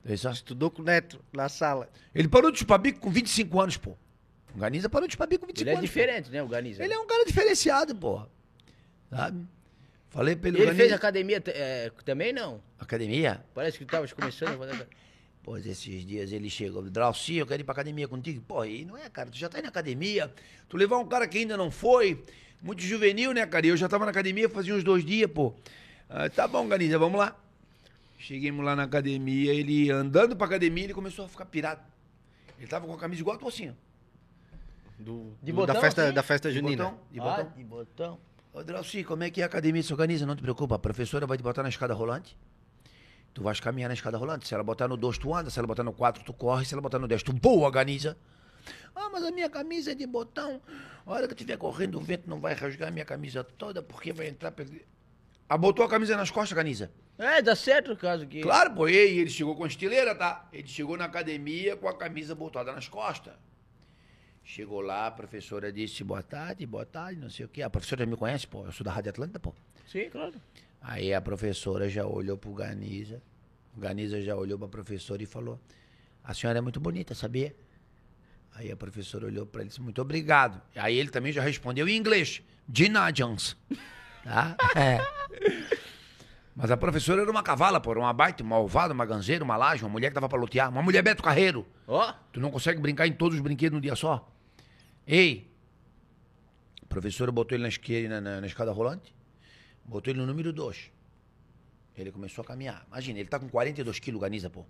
Vê só. Estudou com o Neto na sala. Ele parou de chupar bico com 25 anos, pô. O Ganiza parou de chupar bico com 25 Ele é anos. pô. diferente, né, o Ganiza? Ele é um cara diferenciado, pô. Sabe? Falei pra ele, Ele Ganiza- fez academia é, também, não? Academia? Parece que tu estavas começando a fazer... Pois esses dias ele chegou, Drauci, eu quero ir pra academia contigo. Pô, aí não é, cara, tu já tá indo na academia, tu levar um cara que ainda não foi, muito juvenil, né, cara? E Eu já tava na academia fazia uns dois dias, pô. Ah, tá bom, Ganiza, vamos lá. Cheguemos lá na academia, ele andando pra academia, ele começou a ficar pirado. Ele tava com a camisa igual a tua assim, ó. Do, De do- da, festa, assim? da festa De junina. botão, de Ah, botão. de botão. Ô, Drauci, como é que é a academia se organiza? Não te preocupa, a professora vai te botar na escada rolante. Tu vais caminhar na escada rolante. Se ela botar no 2, tu anda. Se ela botar no 4, tu corre. Se ela botar no 10, tu voa, organiza. Ah, mas a minha camisa é de botão. A hora que eu estiver correndo, o vento não vai rasgar a minha camisa toda, porque vai entrar... Pelo... Ah, botou a camisa nas costas, Ganiza? É, dá certo o caso que... Claro, pô, e ele chegou com estileira, tá? Ele chegou na academia com a camisa botada nas costas. Chegou lá, a professora disse, boa tarde, boa tarde, não sei o quê. A professora me conhece, pô, eu sou da Rádio Atlanta, pô. Sim, claro. Aí a professora já olhou pro Ganiza. O Ganiza já olhou pra professora e falou: A senhora é muito bonita, sabia? Aí a professora olhou pra ele e disse: Muito obrigado. Aí ele também já respondeu em inglês: Gina Jones. Tá? É. Mas a professora era uma cavala, pô, era uma baita, uma ovada, uma ganzeira, uma laje, uma mulher que dava pra lotear, uma mulher Beto Carreiro. Ó, Tu não consegue brincar em todos os brinquedos num dia só? Ei! A professora botou ele na, esquerda, na, na- na escada rolante, botou ele no número 2. Ele começou a caminhar. Imagina, ele tá com 42 quilos, Ganiza, pô.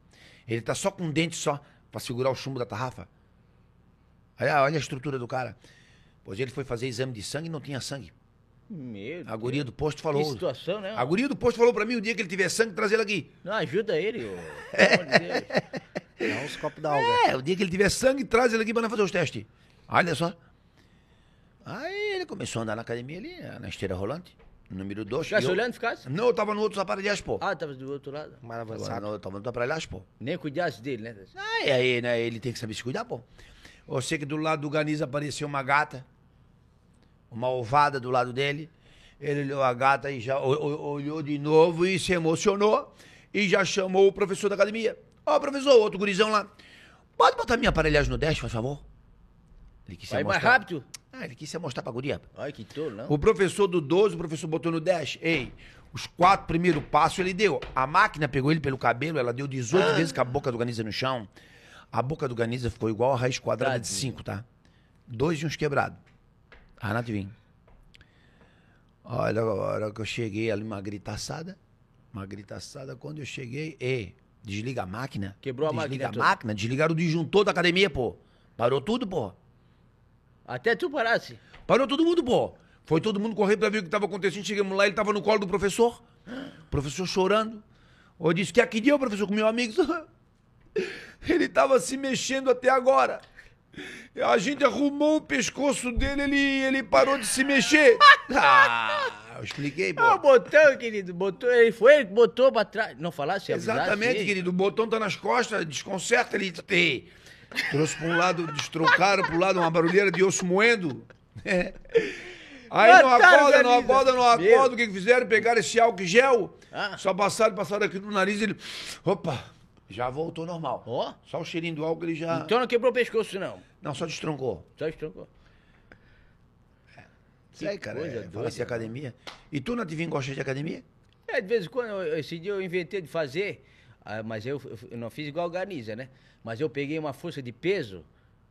Ele tá só com um dente só pra segurar o chumbo da tarrafa. Aí, ah, olha a estrutura do cara. Pois ele foi fazer exame de sangue e não tinha sangue. meu A guria Deus. do posto Que falou. situação, né? A guria do posto falou pra mim, o dia que ele tiver sangue, traz ele aqui. Não, ajuda ele, ô. Pelo amor de Deus. Dá uns copos d'alga. É, o dia que ele tiver sangue, traz ele aqui pra nós fazer os testes. Olha só. Aí ele começou a andar na academia ali, na esteira rolante, número 2. Ficasse olhando, ficasse? Não, eu tava no outro aparelhagem, pô. Ah, tava do outro lado. Tava avançado. no, tava no outro aparelhagem, pô. Nem cuidasse dele, né? Aí, aí, né, ele tem que saber se cuidar, pô. Eu sei que do lado do Ganiza apareceu uma gata, uma ovada do lado dele. Ele olhou a gata e já olhou de novo e se emocionou e já chamou o professor da academia. Ó, professor, outro gurizão lá. Pode botar minha aparelhagem no 10, por favor? Ele quis Vai mais amostrar. rápido. Ah, ele quis se mostrar pra guria. Ai, que tolo, não? O professor do 12, o professor botou no 10. Ei, os quatro primeiros passos ele deu. A máquina pegou ele pelo cabelo, ela deu 18 vezes com a boca do Ganiza no chão. A boca do Ganiza ficou igual a raiz quadrada de Tadinho. 5, tá? Dois e uns quebrados. Ah, não adivinha. Olha, a hora que eu cheguei ali, uma gritaçada. Uma gritaçada. Quando eu cheguei, ei, desliga a máquina. Quebrou a desliga máquina a toda. máquina, desligaram o disjuntor da academia, pô. Parou tudo, pô. Até tu parasse. Parou todo mundo, pô. Foi todo mundo correr pra ver o que estava acontecendo. Chegamos lá, ele tava no colo do professor. O professor chorando. Eu disse, que aqui deu, professor, com meu amigo. Ele tava se mexendo até agora. A gente arrumou o pescoço dele, ele, ele parou de se mexer. Ah, eu expliquei, Ah, o pô. botão, querido, botou, ele foi ele que botou pra trás. Não falasse, avisasse Exatamente, ele. querido. O botão tá nas costas, desconcerta ele. Trouxe pra um lado, destrocaram pro lado uma barulheira de osso moendo. É. Aí não acorda, o não acorda, não acorda. O que que fizeram? Pegaram esse álcool gel, Ah. só passaram, passaram aqui no nariz ele. Opa! Já voltou normal. Ó. Só o cheirinho do álcool ele já. Então não quebrou o pescoço, não. Não, só destroncou. Só estrancou. Isso aí, cara. coisa É, doida, academia. E tu, Nativinho, gosta de academia? É, de vez em quando, eu- esse dia eu inventei de fazer, mas eu, eu- não fiz igual o Ganiza, né? Mas eu peguei uma força de peso,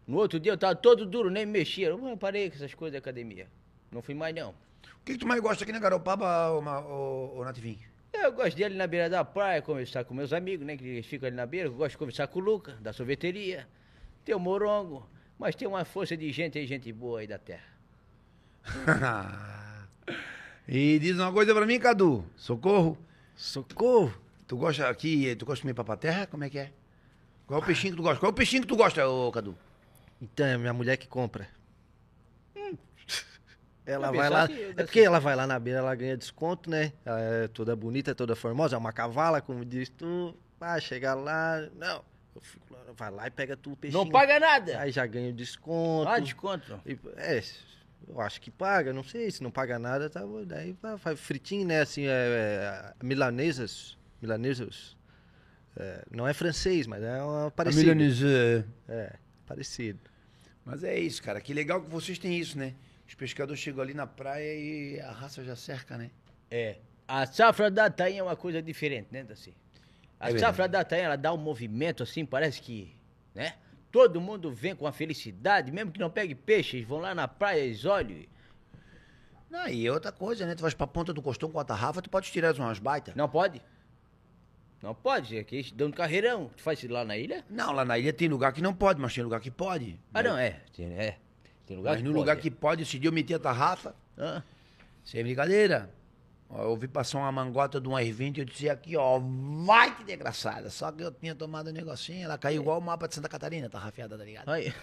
no outro dia eu tava todo duro, nem me mexia. Eu "Ah, parei com essas coisas da academia. Não fui mais, não. O que, que tu mais gosta aqui na Garopaba, ô, Nativinho? Eu gosto de ir ali na beira da praia, conversar com meus amigos, né? Que eles ficam ali na beira. Eu gosto de conversar com o Luca, da sorveteria. Tem o Morongo. Mas tem uma força de gente aí, gente boa aí da terra. e diz uma coisa pra mim, Cadu. Socorro. Socorro. Tu gosta aqui, tu gosta de comer papaterra? Como é que é? Qual é o peixinho que tu gosta? Qual é o peixinho que tu gosta, ô Cadu? Então, é minha mulher que compra. Ela Eu vai lá. É desse- porque ela vai lá na beira, ela ganha desconto, né? Ela é toda bonita, toda formosa, é uma cavala, como diz tu. Ah, chega lá. Não. Eu fico lá, vai lá e pega tu o peixinho. Não paga nada. Aí já ganha o desconto. Ah, desconto. E, É, eu acho que paga, não sei, se não paga nada, tá. Daí vai- faz fritinho, né? Assim, é, é, milanesas. Milanesas. é, não é francês, mas é uma parecido. É, parecido. Mas é isso, cara. Que legal que vocês têm isso, né? Os pescadores chegam ali na praia e a raça já cerca, né? É. A safra da tainha é uma coisa diferente, né, Daci? A É safra da tainha, ela dá um movimento assim, parece que, né? Todo mundo vem com a felicidade, mesmo que não pegue peixe, eles vão lá na praia, eles olham. e- Não, e outra coisa, né? Tu vais pra ponta do costão com a tarrafa, tu pode tirar umas baitas. Não pode? Não pode, aqui eles dão um carreirão. Tu faz isso lá na ilha? Não, lá na ilha tem lugar que não pode, mas tem lugar que pode. Ah, não, é. Tem, é. Tem lugar Mas que no pode, lugar é. que pode, esse dia eu meti a tarrafa, Ah, sem brincadeira. Eu vi passar uma mangota de um R20 eu disse aqui, ó, vai que desgraçada. Só que eu tinha tomado um negocinho, ela caiu igual o mapa de Santa Catarina, tarrafiada, tá ligado? aí.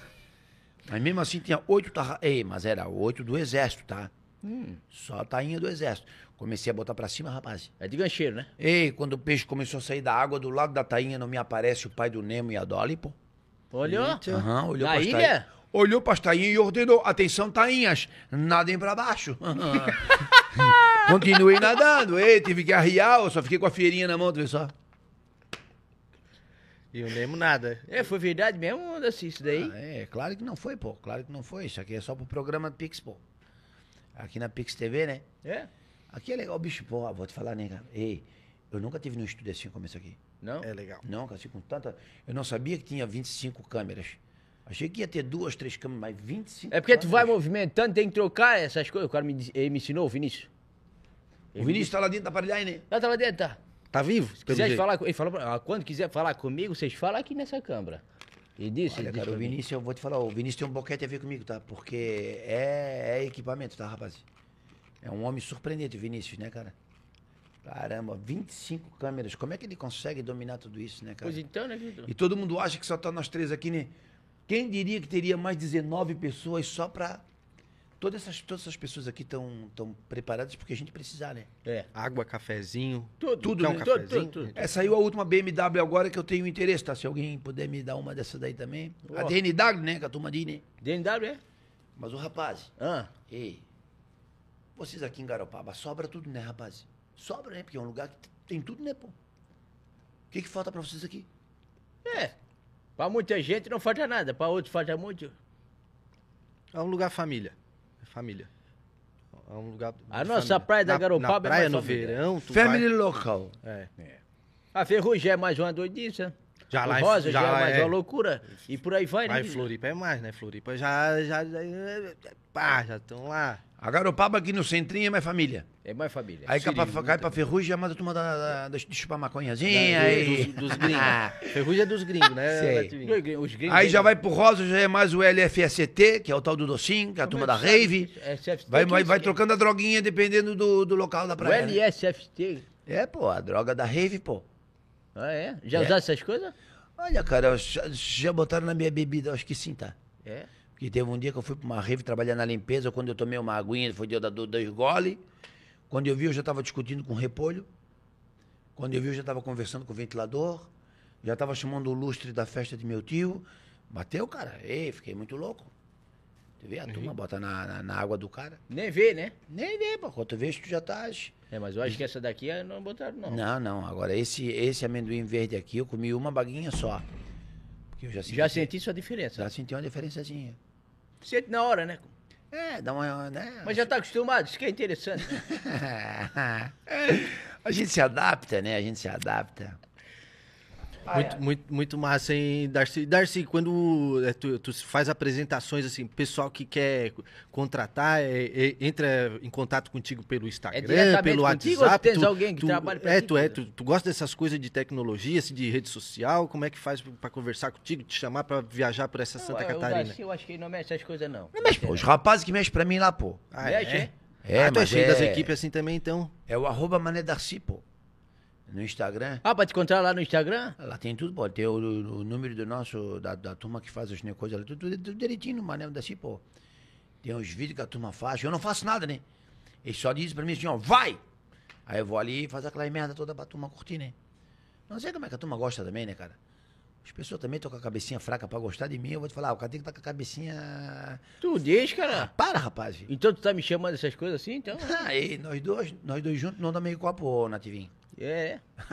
Mas mesmo assim tinha oito tarrafas. Ei, mas era oito do exército, tá? Hum, Só a tainha do exército. Comecei a botar pra cima, rapaz. é de gancheiro, né? Ei, quando o peixe começou a sair da água, do lado da tainha não me aparece o pai do Nemo e a Dolly, pô. Olhou? Aham, olhou Na pras ilha? tainhas. Olhou pras tainhas e ordenou, atenção tainhas, nadem pra baixo. Continuei nadando, ei, tive que arriar, eu só fiquei com a feirinha na mão, tu vê só. E eu lembro nada. É, foi verdade mesmo, Daci, isso daí? Ah, é, claro que não foi, pô, claro que não foi, isso aqui é só pro programa Pix, pô. Aqui na Pix TV, né? É? Aqui é legal, bicho, pô, vou te falar, né, cara? Ei, eu nunca tive num estúdio assim como esse aqui. Não? É legal. Não, cara, assim, com tanta... Eu não sabia que tinha 25 câmeras. Achei que ia ter duas, três câmeras, mas 25 É porque tu vai câmeras. movimentando, tem que trocar essas coisas. O cara me, disse- ele me ensinou, o Vinícius. O Vinícius tá lá dentro da aparelhagem, né? Ah, tava dentro, tá. Tá vivo? Se quiser falar, com- ele falou pra, ah, quando quiser falar comigo, vocês falam aqui nessa câmara. E disse, Olha, cara, o. Vinícius, eu vou te falar, o Vinícius tem um boquete a ver comigo, tá? Porque é, é equipamento, tá, rapaz? É um homem surpreendente, Vinícius, né, cara? Caramba, 25 câmeras, como é que ele consegue dominar tudo isso, né, cara? Pois então, né, Vitor? E todo mundo acha que só tá nós três aqui, né? Quem diria que teria mais 19 pessoas só pra... Todas essas, todas essas pessoas aqui estão tão preparadas porque a gente precisar, né? É. Água, cafezinho. Tudo, Tudo, tudo, né? tudo, Cafezinho. tudo, tudo. É, saiu a última BMW agora que eu tenho interesse, tá? Se alguém puder me dar uma dessa daí também. A Ó. DNW, né? Que a turma diz, né? DNW, é? Mas o rapaz, Ah, ei, vocês aqui em Garopaba, sobra tudo, né, rapaz? Sobra, né? Porque é um lugar que tem tudo, né, pô? O que, que falta pra vocês aqui? é. Pra muita gente não falta nada, pra outros falta muito. É um lugar família. É família. É um lugar. A nossa família. praia da Na- Garopaba Na é praia mais no família. verão. Tu Family vai- local. É. A Ferrugem é mais uma doidiça. Já o lá Rosa já, já é mais é. uma loucura. E por aí vai, né? Vitor? Floripa é mais, né? Floripa já. já, já pá, já estão lá. A Garopaba aqui no centrinho é mais família. É mais família. Aí cai pra, cai pra ferrugem, manda a turma da, da, da, de chupar maconhazinha. Dos, aí... dos gringos. Ferrugem é dos gringos, né? Sei. Os gringos- os gringos Aí já vai pro Rosa, já é mais o LFST, que é o tal do docinho, que é a turma da é sabe rave. SFT, Vai, vai, vai é? trocando a droguinha dependendo do, do local da O praia. né? LSFT. É, pô, a droga da rave, pô. Ah, é? Já É. usaram essas coisas? Olha, cara, já, já botaram na minha bebida, acho que sim, tá? É. Porque teve um dia que eu fui pra uma rave trabalhar na limpeza, quando eu tomei uma aguinha, foi dia da do, dois gole. Quando eu vi, eu já tava discutindo com o repolho. Quando eu vi, eu já tava conversando com o ventilador. Já tava chamando o lustre da festa de meu tio. Bateu, cara. Ei, fiquei muito louco. Tu vê, a turma bota na, na, na água do cara. Nem vê, né? Nem vê, pô. Quando tu vês, tu já tá... É, mas eu acho que essa daqui eh, não botaram, não. Não, não. Agora, esse, esse amendoim verde aqui, eu comi uma baguinha só. Porque eu já senti, Já senti sua diferença. já senti uma diferençazinha. Sente na hora, né? É, dá uma... Né? Mas já tá acostumado, isso que é interessante. né? a gente se adapta, né? A gente se adapta. Muito, muito, muito massa, hein, Darcy? Darcy, quando é, tu, tu faz apresentações, assim, pessoal que quer contratar, é, é, entra em contato contigo pelo Instagram, diretamente pelo contigo WhatsApp. ou tu tens alguém que tu, trabalha pra É, ti, tu, é tu, tu gosta dessas coisas de tecnologia, assim, de rede social? Como é que faz pra conversar contigo, te chamar pra viajar por essa Santa Eu- eu Catarina? acho- Eu acho que ele não mexe essas coisas, não. Não mexe, pô. Os rapazes que mexem pra mim lá, pô. Ah, Mexe, é? é? É, ah, tu é cheio é- das equipes assim também, então? É o arroba Mané Darcy, pô. No Instagram. Ah, pra te encontrar lá no Instagram? Lá tem tudo, pô. Tem o, o número do nosso, da, da turma que faz as coisas, tudo, tudo, tudo direitinho mané assim, pô. Tem uns vídeos que a turma faz. Eu não faço nada, né? Eles só dizem pra mim assim, ó, vai! Aí eu vou ali e faço aquela merda toda pra turma curtir, né? Não sei como é que a turma gosta também, né, cara? As pessoas também estão com a cabecinha fraca pra gostar de mim. Eu vou te falar, o cara tem que estar tá com a cabecinha. Tu diz, cara. Para, rapaz. Então tu tá me chamando essas coisas assim, então? Aí, nós dois, nós dois juntos não dá meio copo, Nativinho. É.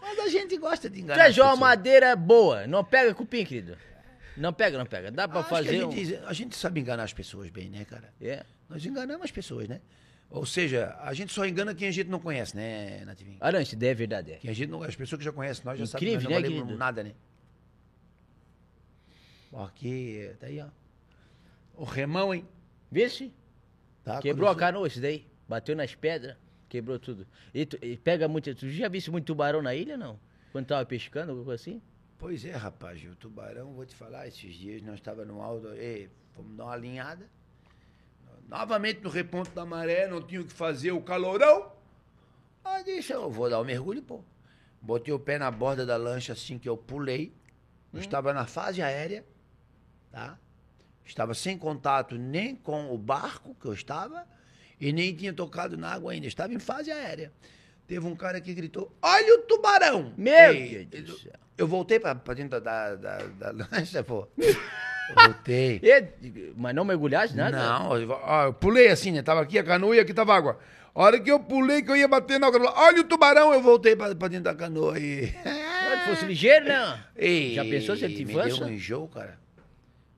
Mas a gente gosta de enganar. é João pessoas. Madeira boa. Não pega cupim, querido. Não pega, não pega. Dá pra Acho fazer a, um... gente, a gente sabe enganar as pessoas bem, né, cara? É. Nós enganamos as pessoas, né? Ou seja, a gente só engana quem a gente não conhece, né, Nativinho? Daí é verdade. É. Quem a gente não, as pessoas que já conhecem, nós já sabem Incrível, que né, nós não valemos querido? nada, né? Aqui, tá aí, ó. O remão, hein? Vê se Tá, quebrou a canoa esse daí. Bateu nas pedras, quebrou tudo. E, tu- e pega muito... Tu já visse muito tubarão na ilha, não? Quando tava pescando, alguma coisa assim? Pois é, rapaz, o tubarão, vou te falar, esses dias nós estávamos no alto, ei, fomos dar uma alinhada. Novamente no reponto da maré, não tinha o que fazer, o calorão. Aí disse, eu vou dar um mergulho, pô. Botei o pé na borda da lancha assim que eu pulei. Eu estava na fase aérea, tá? Estava sem contato nem com o barco que eu estava e nem tinha tocado na água ainda. Estava em fase aérea. Teve um cara que gritou: Olha o tubarão! Meu Ei, Deus do céu. Eu voltei pra, pra dentro da, da, da lancha, pô. Voltei. E, mas não mergulhasse nada? Não, eu, ó, eu pulei assim, né? Tava aqui a canoa e aqui tava água. A hora que eu pulei, que eu ia bater na água, olha o tubarão, eu voltei pra, pra dentro da canoa e. Se fosse ligeiro, não. Ei, Já pensou se ele te me deu um enjoo, cara.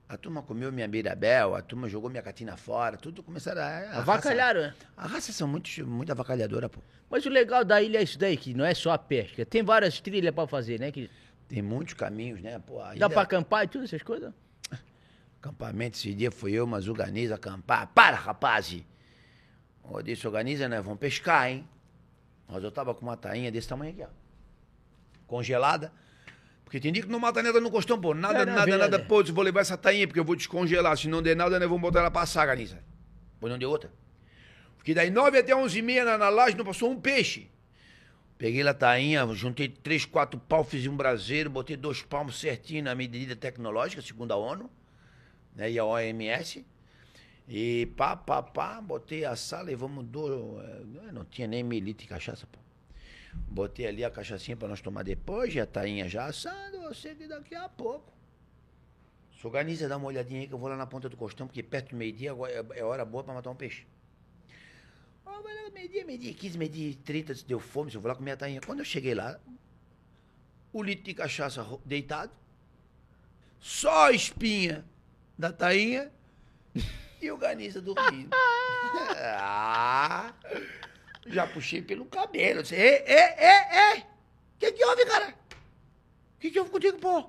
A turma comeu minha mirabel, a turma jogou minha catina fora, tudo começaram a... Avacalharam, né? A raça são muito, muito avacalhadora, pô. Mas o legal da ilha é isso daí, que não é só a pesca. Tem várias trilhas pra fazer, né? Que Tem muitos caminhos, né, pô. Dá ilha- pra acampar e tudo, essas coisas? Acampamento, esse dia fui eu, mas organiza acampar. Para, rapaz! Eu disse, organiza, né? Vamos pescar, hein? Mas eu tava com uma tainha desse tamanho aqui, ó. Congelada. Porque tem dia que não mata nada no costão, pô. Nada, É, nada, nada. Pô, eu vou levar essa tainha porque eu vou descongelar. Se não der nada, nós vamos botar ela passar, Ganiza. Pô, não deu outra. Porque daí nove até onze e meia na, na laje não passou um peixe. Peguei a tainha, juntei três, quatro pau, fiz um braseiro, botei dois palmos certinho na medida tecnológica, segundo a ONU né, e a OMS. E pá, pá, pá, botei a sala e vamos do. eh, Não tinha nem meio litro de cachaça, pô. Botei ali a cachaçinha pra nós tomar depois, a tainha já assando, eu sei que daqui a pouco. Se organiza, dá uma olhadinha aí que eu vou lá na ponta do costão, porque perto do meio-dia é é hora boa pra matar um peixe. Meio-dia, meio-dia 15, meio-dia 30, se deu fome, se eu vou lá comer a tainha. Quando eu cheguei lá, o litro de cachaça deitado, só a espinha da tainha e o Ganiza dormindo. ah, já puxei pelo cabelo. Disse, Ê, ê, ê, ê! O que que houve, cara? O que que houve contigo, pô?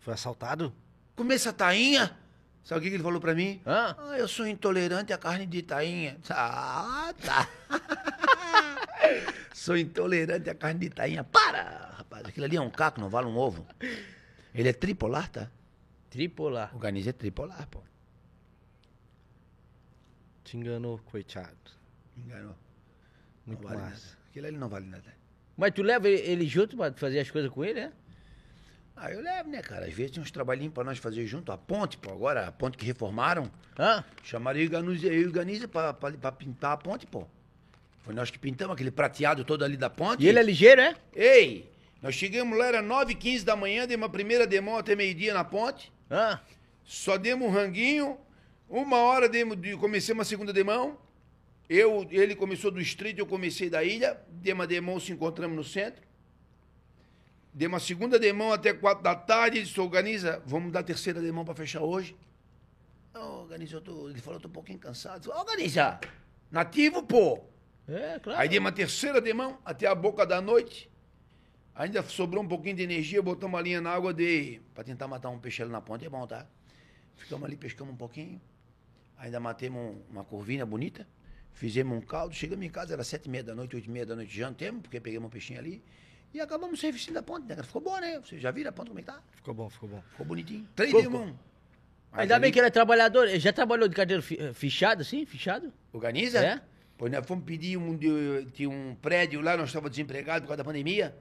Foi assaltado? Comer essa tainha? Sabe o que que ele falou pra mim? Hã? Ah, eu sou intolerante à carne de tainha. Ah, tá. sou intolerante à carne de tainha. Para, rapaz. Aquilo ali é um caco, não vale um ovo. Ele é tripolar, tá? Tripolar. O Ganiza é tripolar, pô. Te enganou, coitado. Enganou. Muito não vale massa. nada. Aquilo ali não vale nada. Mas tu leva ele- junto pra fazer as coisas com ele, é? Ah, eu levo, né, cara? Às vezes tem uns trabalhinhos pra nós fazer junto. A ponte, pô, agora, a ponte que reformaram. Hã? Chamaram eu e o Ganiza- pra, pra, pra pintar a ponte, pô. Foi nós que pintamos aquele prateado todo ali da ponte. E ele é ligeiro, é? Ei, nós chegamos lá, era 9 h 15 da manhã, demos uma primeira demão até meio-dia na ponte. Só demos um ranguinho, uma hora demos, de, comecei uma segunda demão. Eu, ele começou do street, eu comecei da ilha. Demos uma demão, se encontramos no centro. Demos uma segunda demão até quatro da tarde. Ele disse, organiza, vamos dar a terceira demão para fechar hoje. Ô, Ganiza, eu tô, ele falou, eu tô um pouquinho cansado. Ô, Ganiza, nativo, pô. É, claro. Aí demos uma terceira demão até a boca da noite. Ainda sobrou um pouquinho de energia, botamos uma linha na água de... Pra tentar matar um peixe ali na ponte, é bom, tá? Ficamos ali, pescamos um pouquinho. Ainda matemos um- uma corvinha bonita. Fizemos um caldo. Chegamos em casa, era sete e meia da noite, oito e meia da noite, jantemos, porque pegamos um peixinho ali. E acabamos o serviço da ponte, né? Ficou bom, né? Vocês já viram a ponte como é que tá? Ficou bom, ficou bom. Ficou bonitinho. Três Ficou- demão. Mas Ainda bem ali- que ele é trabalhador. Ele já trabalhou de cadeiro fi- fichado, assim? Fichado? Organiza? É? Pois nós fomos pedir um, de- tinha um prédio lá, nós estávamos desempregados por causa da pandemia.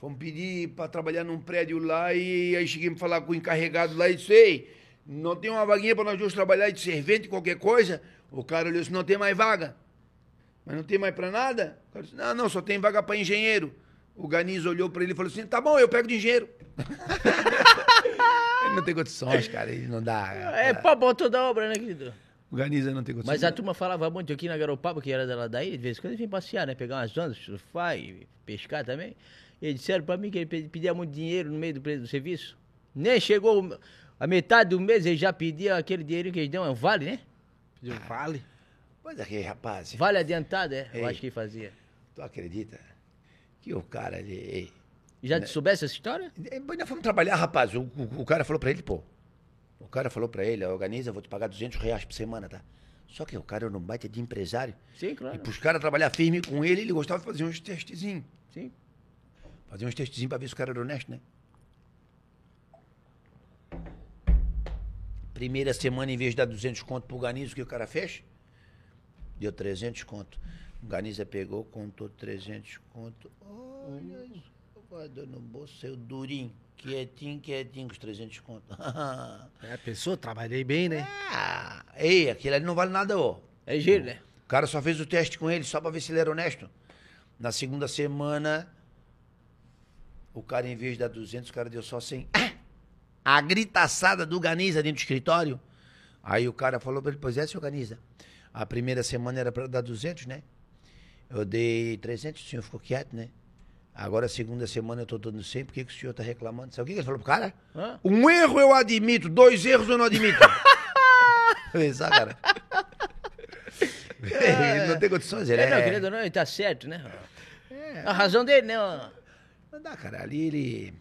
Fomos pedir para trabalhar num prédio lá e aí cheguei a falar com o encarregado lá e disse, ei, não tem uma vaguinha para nós dois trabalhar de servente, qualquer coisa? O cara olhou disse, não tem mais vaga. Mas não tem mais para nada? O cara disse, não, não, só tem vaga para engenheiro. O Ganiz olhou para ele e falou assim, tá bom, eu pego de engenheiro. ele não tem condições, cara, ele não dá. É pra botar toda obra, né, querido? O Ganiza não tem condições. Mas a turma falava muito aqui na Garopaba, que era dela daí, de vez em quando vim passear, né? Pegar umas ondas, surfar e pescar também. E eles disseram pra mim que ele pe- pedia muito dinheiro no meio do, pre- do serviço. Nem chegou a metade do mês, ele já pedia aquele dinheiro que eles dão, é um vale, né? Pediu vale. Mas aqui, rapaz, Vale adiantado, é? Eu Ei. acho que fazia. tu acredita que o cara, ele... E Já te soubesse essa história? Mas nós fomos trabalhar, rapaz. O, o- o cara falou pra ele, pô. O cara falou pra ele, organiza, eu vou te pagar 200 reais por semana, tá? Só que o cara não bate de empresário. Sim, E claro. pros caras trabalhar firme com ele, ele gostava de fazer uns testezinhos. Sim. Fazer uns testezinhos pra ver se o cara era honesto, né? Primeira semana, em vez de dar 200 conto pro Ganiza, o que o cara fez? Deu 300 conto. O Ganiza pegou, contou 300 conto. Olha isso, guardou no bolso, saiu durinho. Quietinho, quietinho, com os 300 conto. É, pensou? Trabalhei bem, né? ah, ei, aquele ali não vale nada, ó. É giro, né? O cara só fez o teste com ele, só pra ver se ele era honesto. Na segunda semana, o cara, em vez de dar 200, o cara deu só 100. A gritaçada do Ganiza dentro do escritório. Aí o cara falou pra ele, pois é, seu Ganiza. A primeira semana era pra dar 200, né? Eu dei 300, o senhor ficou quieto, né? Agora, a segunda semana eu tô dando 100, por que, que o senhor tá reclamando? Sabe o que, que ele falou pro cara? Hã? Um erro eu admito, dois erros eu não admito. Pensa, cara. ele não tem condições, ele É, é... não, querido, não, ele tá certo, né? A razão dele, né? Não dá, cara. Ali ele.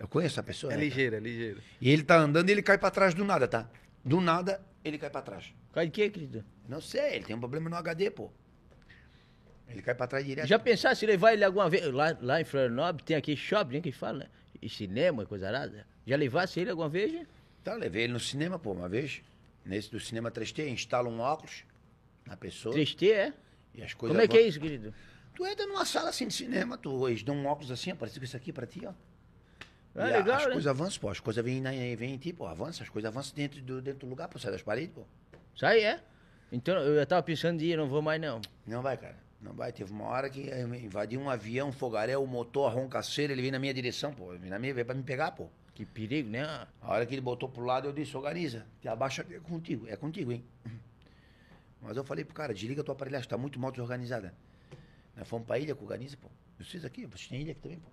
Eu conheço a pessoa. É né, ligeiro, é ligeiro. E ele tá andando e ele cai pra trás do nada, tá? Do nada, ele cai pra trás. Cai de quê, querido? Não sei, ele tem um problema no HD, pô. Ele cai pra trás direto. Já pensasse em levar ele alguma vez? Lá, lá em Florianópolis tem aquele shopping, né, que fala, né? E cinema, coisa arada. Já levasse ele alguma vez? Tá, levei ele no cinema, pô, uma vez. Nesse do cinema 3T, instala um óculos na pessoa. 3T, é? E as coisas Como é que é vão- isso, querido? Tu entra numa sala assim de cinema, tu, eles dão um óculos assim, ó, parecido com isso aqui pra ti, ó. Ah, E a- legal, as né? coisas avançam, pô. As coisas vêm, na- vêm em ti, pô. Avança, as coisas avançam dentro do, dentro do lugar, pô. Sai das paredes, pô. Sai, é? Então, eu já tava pensando de ir, não vou mais, não. Não vai, cara. Não vai. Teve uma hora que eh, invadiu um avião, um fogaréu, o motor, a roncaceira, ele veio na minha direção, pô. Veio na minha, veio pra me pegar, pô. Que perigo, né? A hora que ele botou pro lado, eu disse, organiza. Te abaixa, é contigo. É contigo, hein? Mas eu falei pro cara, desliga tua aparelhagem, tá muito mal desorganizada. Nós fomos pra ilha com o Ganiza, pô. Vocês aqui, vocês têm ilha aqui também, pô.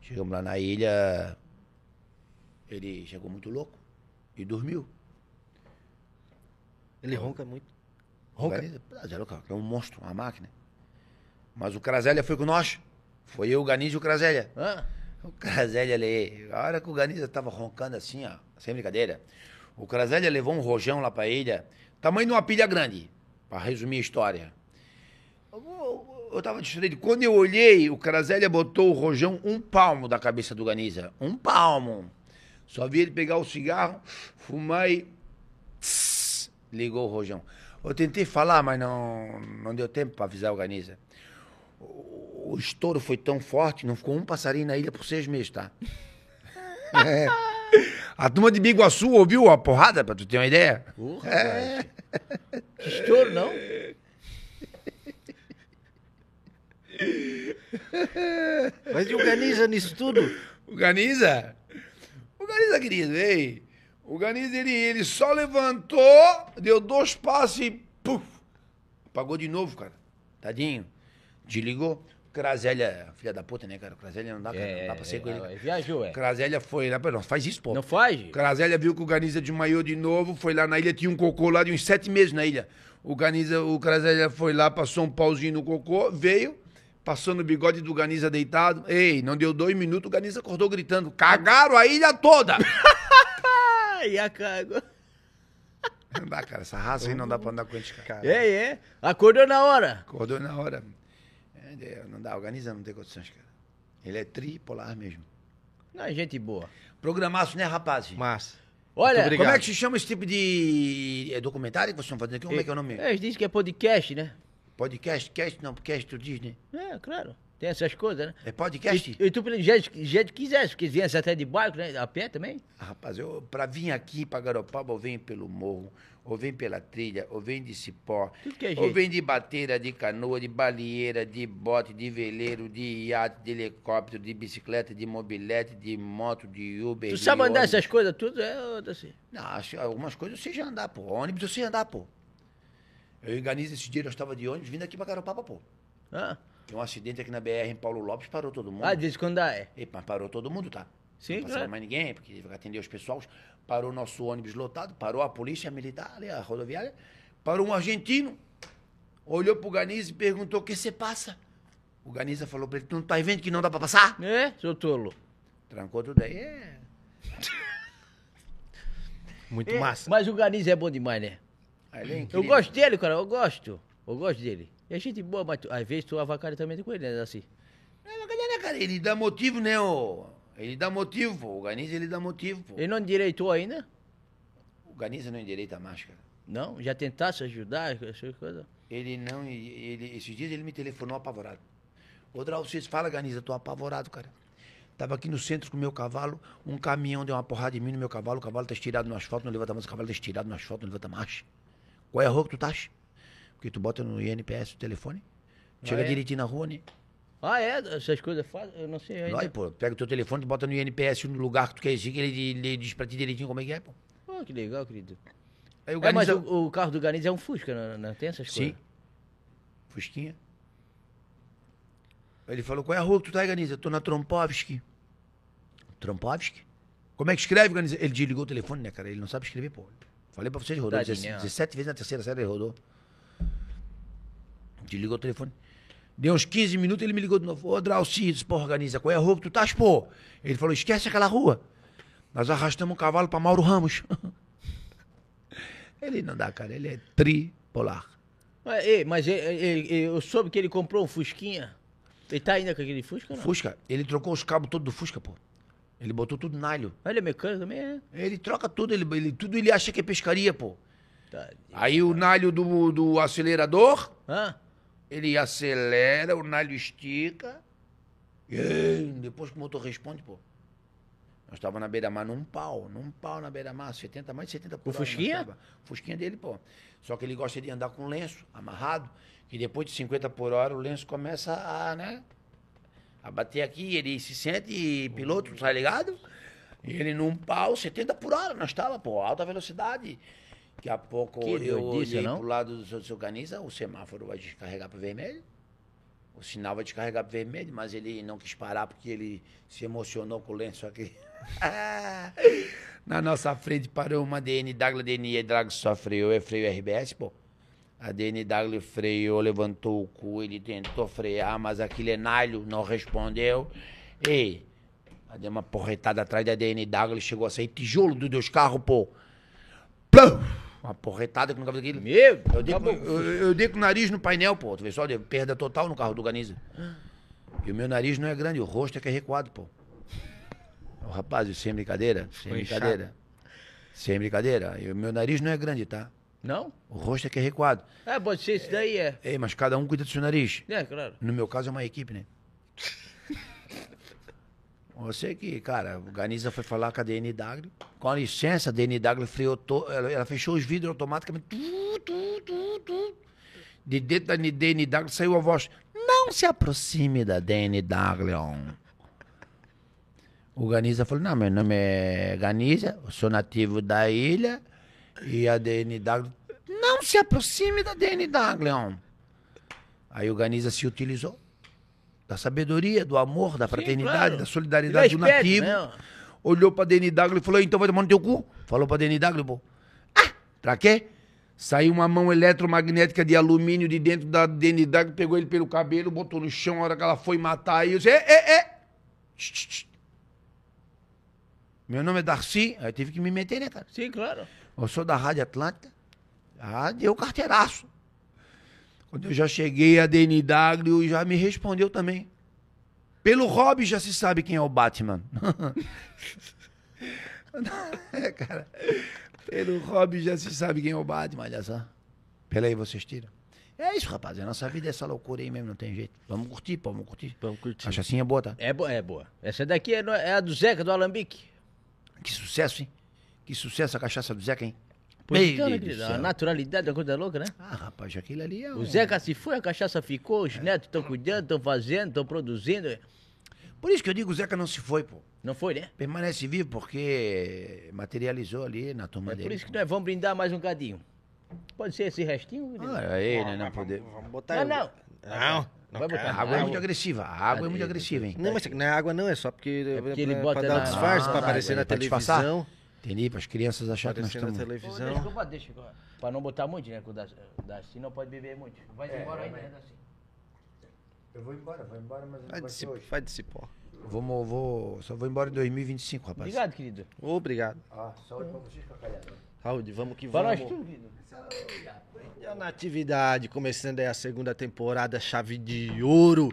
Chegamos lá na ilha, ele chegou muito louco e dormiu. Ele ronca muito. Ronca? Ah, cara, é um monstro, uma máquina. Mas o Crasélia foi com nós. Foi eu, o Ganiza e o Crasélia. Hã? O Crasélia ali, a hora que o Ganiza tava roncando assim, ó, sem brincadeira, o Crasélia levou um rojão lá pra ilha, tamanho de uma pilha grande, pra resumir a história. Eu, tava distraído. Quando eu olhei, o Crasélia botou o rojão um palmo da cabeça do Ganiza. Um palmo. Só vi ele pegar o cigarro, fumar e. tss, ligou o rojão. Eu tentei falar, mas não, não deu tempo pra avisar o Ganiza. O, o estouro foi tão forte, não ficou um passarinho na ilha por seis meses, tá? É. A turma de Biguaçu ouviu a porrada, pra tu ter uma ideia? Porra, Que estouro, não? Mas organiza nisso tudo. O Ganiza? O Ganiza, querido, ei. O Ganiza, ele, ele só levantou, deu dois passos e puf, apagou de novo, cara. Tadinho. Desligou. Crasélia, filha da puta, né, cara? Crasélia não dá, cara, não dá pra ser com ele. é, viajou, é. Crasélia foi lá, não, faz isso, pô. Não faz? Crasélia viu que o Ganiza desmaiou de novo, foi lá na ilha, tinha um cocô lá de uns sete meses na ilha. O Ganiza, o Crasélia foi lá, passou um pauzinho no cocô, veio, passou no bigode do Ganiza deitado. Ei, não deu dois minutos, o Ganiza acordou gritando: cagaram a ilha toda! Ai, a cago. não dá, cara, essa raça aí não dá pra andar com eles, cara. É, é. Acordou na hora. Acordou na hora. É, não dá, o Ganiza não tem condições, cara. Ele é tripolar mesmo. Não, é gente boa. Programaço, né, rapaz? Massa. Olha. Como é que se chama esse tipo de é, documentário que vocês estão fazendo aqui? Como é que é o nome? Eles dizem que é podcast, né? Podcast? Cast? Não, cast tu diz, né? É, claro. Tem essas coisas, né? É podcast? E, e tu, jeito que quiser, se quisesse até de barco, né? A pé também. Ah, Rapaz, eu, pra vir aqui pra Garopaba, eu venho pelo morro, ou venho pela trilha, ou venho de cipó, Tudo que é ou venho de bateira, de canoa, de balieira, de bote, de veleiro, de iate, de helicóptero, de bicicleta, de mobilete, de moto, de Uber. Tu sabe andar ônibus. essas coisas tudo? É assim. Não, acho, algumas coisas eu sei já andar, pô. Ônibus eu sei andar, pô. Eu organizo esse dia, nós estava de ônibus vindo aqui pra Garopaba, pô. Ah, Tem um acidente aqui na BR em Paulo Lopes, parou todo mundo. ah de vez em quando dá, é. E, mas parou todo mundo, tá? Sim, Não passava claro. mais ninguém, porque teve que atender os pessoal. Parou nosso ônibus lotado, parou a polícia militar, ali, a rodoviária. Parou um argentino, olhou pro Ganiza e perguntou: o que você passa? O Ganiza falou pra ele: tu não tá vendo que não dá pra passar? É, seu tolo. Trancou tudo aí. É. Muito É, massa. Mas o Ganiz é bom demais, né? Ele é Eu gosto dele, cara, eu gosto. Eu gosto dele. E a gente boa, mas tu- às vezes tu avacalha também com ele, né? Assim. É, mas cadê, né, cara? Ele dá motivo, né? ô? Ele dá motivo, pô. O Ganiza, ele dá motivo, pô. Ele não endireitou ainda? O Ganiza não endireita a máscara. Não? Já tentasse ajudar, essas coisas? Ele não. Ele, esses dias ele me telefonou apavorado. Ô, Drauzio, vocês falam, Ganiza, tô apavorado, cara. Tava aqui no centro com o meu cavalo, um caminhão deu uma porrada em mim no meu cavalo, o cavalo tá estirado no asfalto, não levanta mais, o cavalo tá estirado no asfalto, não levanta marcha. Qual é a rua que tu tá? Porque tu bota no INPS o telefone, chega é? direitinho na rua, né? Ah, é? Essas coisas fazem? Eu não sei ainda. Aí, pô, pega o teu telefone, tu bota no INPS no lugar que tu quer ir, que ele, ele diz pra ti direitinho como é que é, pô. Pô, que legal, querido. Aí o É, mas o, o carro do Ganiz é um Fusca, não, não tem essas Sim. coisas? Fusquinha. Ele falou, qual é a rua que tu tá aí, Ganiza? Tô na Trompovski. Trompovski? Como é que escreve, Ganiza? Ele desligou o telefone, né, cara? Ele não sabe escrever, pô. Falei pra vocês, rodou Tadinho, 17, né? 17 vezes na terceira série, ele rodou. Desligou o telefone. Deu uns 15 minutos, ele me ligou de novo. Ô, Draucides, porra, Ganiza, qual é a rua que tu estás, pô? Ele falou, esquece aquela rua. Nós arrastamos um cavalo pra Mauro Ramos. ele não dá, cara. Ele é tripolar. Mas, ei, mas ele- ele- eu soube que ele comprou um Fusquinha. Ele tá ainda com aquele Fusca, não? Fusca, ele trocou os cabos todos do Fusca, pô. Ele botou tudo nalho. Ele é mecânico também, é? Ele troca tudo, ele, ele- tudo ele acha que é pescaria, pô. Tadinho. Aí o nalho do, do acelerador, Hã? ele acelera, o nalho estica. E depois que o motor responde, pô. Nós estávamos na beira-mar num pau, num pau na beira-mar, 70, mais de 70 por O Fusquinha? tava. Fusquinha dele, pô. Só que ele gosta de andar com lenço amarrado, que depois de 50 por hora o lenço começa a, né? A bater aqui, ele se sente piloto, tá ligado? E ele num pau, 70 por hora, nós estava, pô, alta velocidade. Daqui a pouco Que eu olhei não? pro lado do seu, seu caniza, o semáforo vai descarregar para vermelho. O sinal vai descarregar para vermelho, mas ele não quis parar porque ele se emocionou com o lenço aqui. Na nossa frente parou uma DN Dagla DNI Drag só freio, é freio RBS, pô. A DN Dagla freou, levantou o cu, ele tentou frear, mas aquele enalho não respondeu. Aí deu uma porretada atrás da DN Dagla, ele chegou a sair tijolo dos dois carros, pô. Plum! Uma porretada que nunca vi aquilo. Meu Eu dei, com, eu, eu dei com o nariz no painel, pô. Tu vê só, perda total no carro do Ganiza. E o meu nariz não é grande, o rosto é que é recuado, pô. Rapaz, sem brincadeira, sem Foi brincadeira. Sem brincadeira. E o meu nariz não é grande, tá? Não? O rosto é que é recuado. É, pode ser isso daí, é. Ei, mas cada um cuida do seu nariz. É, claro. No meu caso é uma equipe, né? Você que, cara, o Ganiza foi falar com a DNW. Com licença, a DNW freou to... ela, ela fechou os vidros automaticamente. Tu, tu, tu, tu. De dentro da DNW saiu a voz. Não se aproxime da DNW. O Ganiza falou, não, meu nome é Ganiza, eu sou nativo da ilha. E a DNW, não se aproxime da DNW. Aí o Ganiza se utilizou da sabedoria, do amor, da fraternidade, claro. da solidariedade é do nativo. né? Olhou pra DNW e falou, então vai tomar no teu cu. Falou pra DNW, pô. Ah, pra quê? Saiu uma mão eletromagnética de alumínio de dentro da DNW, pegou ele pelo cabelo, botou no chão, a hora que ela foi matar, aí eu disse, é, é, é. Meu nome é Darcy, aí eu tive que me meter, né, cara? Sim, claro. Eu sou da Rádio Atlântica. Ah, deu carteiraço. Quando eu já cheguei, a DNW já me respondeu também. Pelo hobby já se sabe quem é o Batman. é, cara. Pelo hobby já se sabe quem é o Batman, olha só. Pela aí, vocês tiram. É isso, rapaz. A nossa vida é essa loucura aí mesmo, não tem jeito. Vamos curtir, pô, vamos curtir. Vamos curtir. Cachaçinha boa, tá? É boa, é boa. Essa daqui é, é a do Zeca, do Alambique. Que sucesso, hein? Que sucesso a cachaça do Zeca, hein? Pois Meu então, Deus querido? A naturalidade é uma coisa louca, né? Ah, rapaz, aquilo ali é O um... Zeca se foi, a cachaça ficou, os netos estão cuidando, estão fazendo, estão produzindo. Por isso que eu digo, o Zeca não se foi, pô. Não foi, né? Permanece vivo porque materializou ali na turma É dele. por isso que nós vamos brindar mais um cadinho. Pode ser esse restinho? Ah, aí, né? Não poder. Vamos botar Não, não. Não, Vai botar. A água é muito agressiva. A água é muito agressiva, hein? Não, mas não é água não, é só porque, porque ele bota pra dar na- o disfarce, Ah, pra aparecer na pra disfarçar? Entendi, para as crianças acharem que nós na estamos... Deixa, televisão. que eu- deixa, pra não botar muito, né? Que o Darcy, não pode beber muito. Vai embora ainda, né, Darcy? Eu vou embora, vou embora, mas Vai de, cipó, vai de cipó. Vou, mo- vou, só vou embora em 2025, rapaz. Obrigado, querido. Obrigado. Ah, saúde pra vocês, cacalhada. Saúde, vamos que vamos. tudo, querido. E a Natividade, começando aí a segunda temporada, chave de ouro,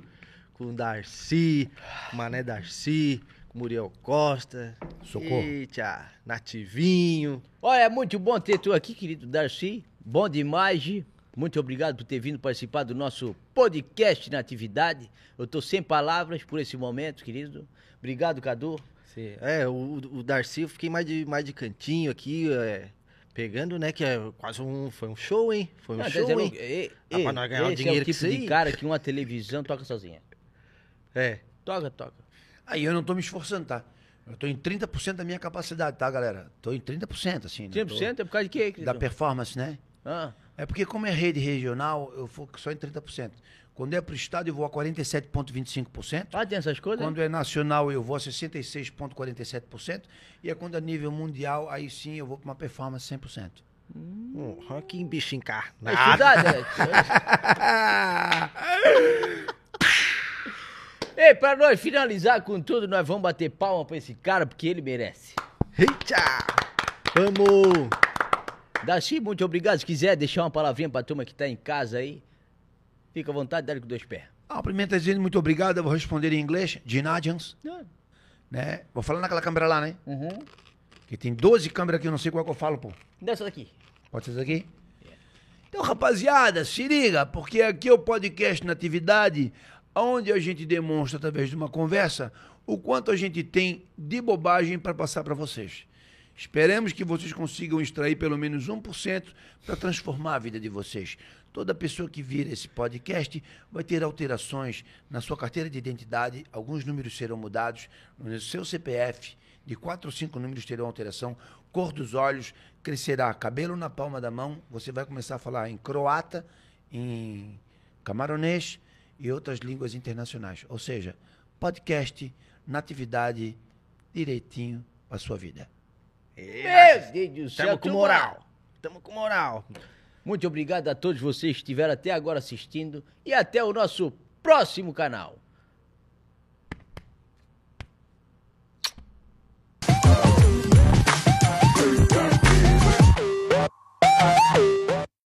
com o Darcy, Mané Darcy, Muriel Costa. Socorro. Eita, Nativinho. Olha, é muito bom ter tu aqui, querido Darcy. Bom demais, Gi. Muito obrigado por ter vindo participar do nosso podcast na atividade. Eu tô sem palavras por esse momento, querido. Obrigado, Cadu. Cê- É, o, o Darcy eu fiquei mais de, mais de cantinho aqui, é, pegando, né, que é quase um, foi um show, hein? Foi um Não, show, dizendo, hein? e- Dá e- pra nós ganhar dinheiro é o tipo isso de cara que uma televisão toca sozinha. É. Toca, toca. Aí eu não tô me esforçando, tá? Eu tô em 30% da minha capacidade, tá, galera? Tô em 30%, assim. né? 100% é por causa de quê, Tô- querido? Da performance, né? Ah, É porque como é rede regional, eu foco só em 30%. Quando é pro estado, eu vou a 47,25%. ah, tem essas coisas? Quando é nacional, eu vou a 66,47%. E é quando é nível mundial, aí sim eu vou para uma performance 100%. Hum, olha que bicho É encarnado. estudado, né? Ei, pra nós finalizar com tudo, nós vamos bater palma pra esse cara, porque ele merece. Eita! Vamos! Darcy, muito obrigado. Se quiser deixar uma palavrinha pra turma que tá em casa aí, fica à vontade, dá com dois pés. Ah, primeiro tá dizendo muito obrigado, eu vou responder em inglês. Ginadians, Ah, né? Vou falar naquela câmera lá, né? Uhum. Que tem 12 câmeras aqui, eu não sei qual que eu falo, pô. Dessa daqui. Pode ser isso aqui? Então, rapaziada, se liga, porque aqui é o podcast na atividade, onde a gente demonstra, através de uma conversa, o quanto a gente tem de bobagem para passar para vocês. Esperemos que vocês consigam extrair pelo menos 1% para transformar a vida de vocês. Toda pessoa que vira esse podcast vai ter alterações na sua carteira de identidade, alguns números serão mudados, no seu CPF, de quatro ou cinco números terão alteração, cor dos olhos, crescerá cabelo na palma da mão, você vai começar a falar em croata, em camaronês e outras línguas internacionais. Ou seja, podcast natividade direitinho para sua vida. É, Meu Deus Tamo com moral. Tamo com moral. Muito obrigado a todos vocês que estiveram até agora assistindo e até o nosso próximo canal.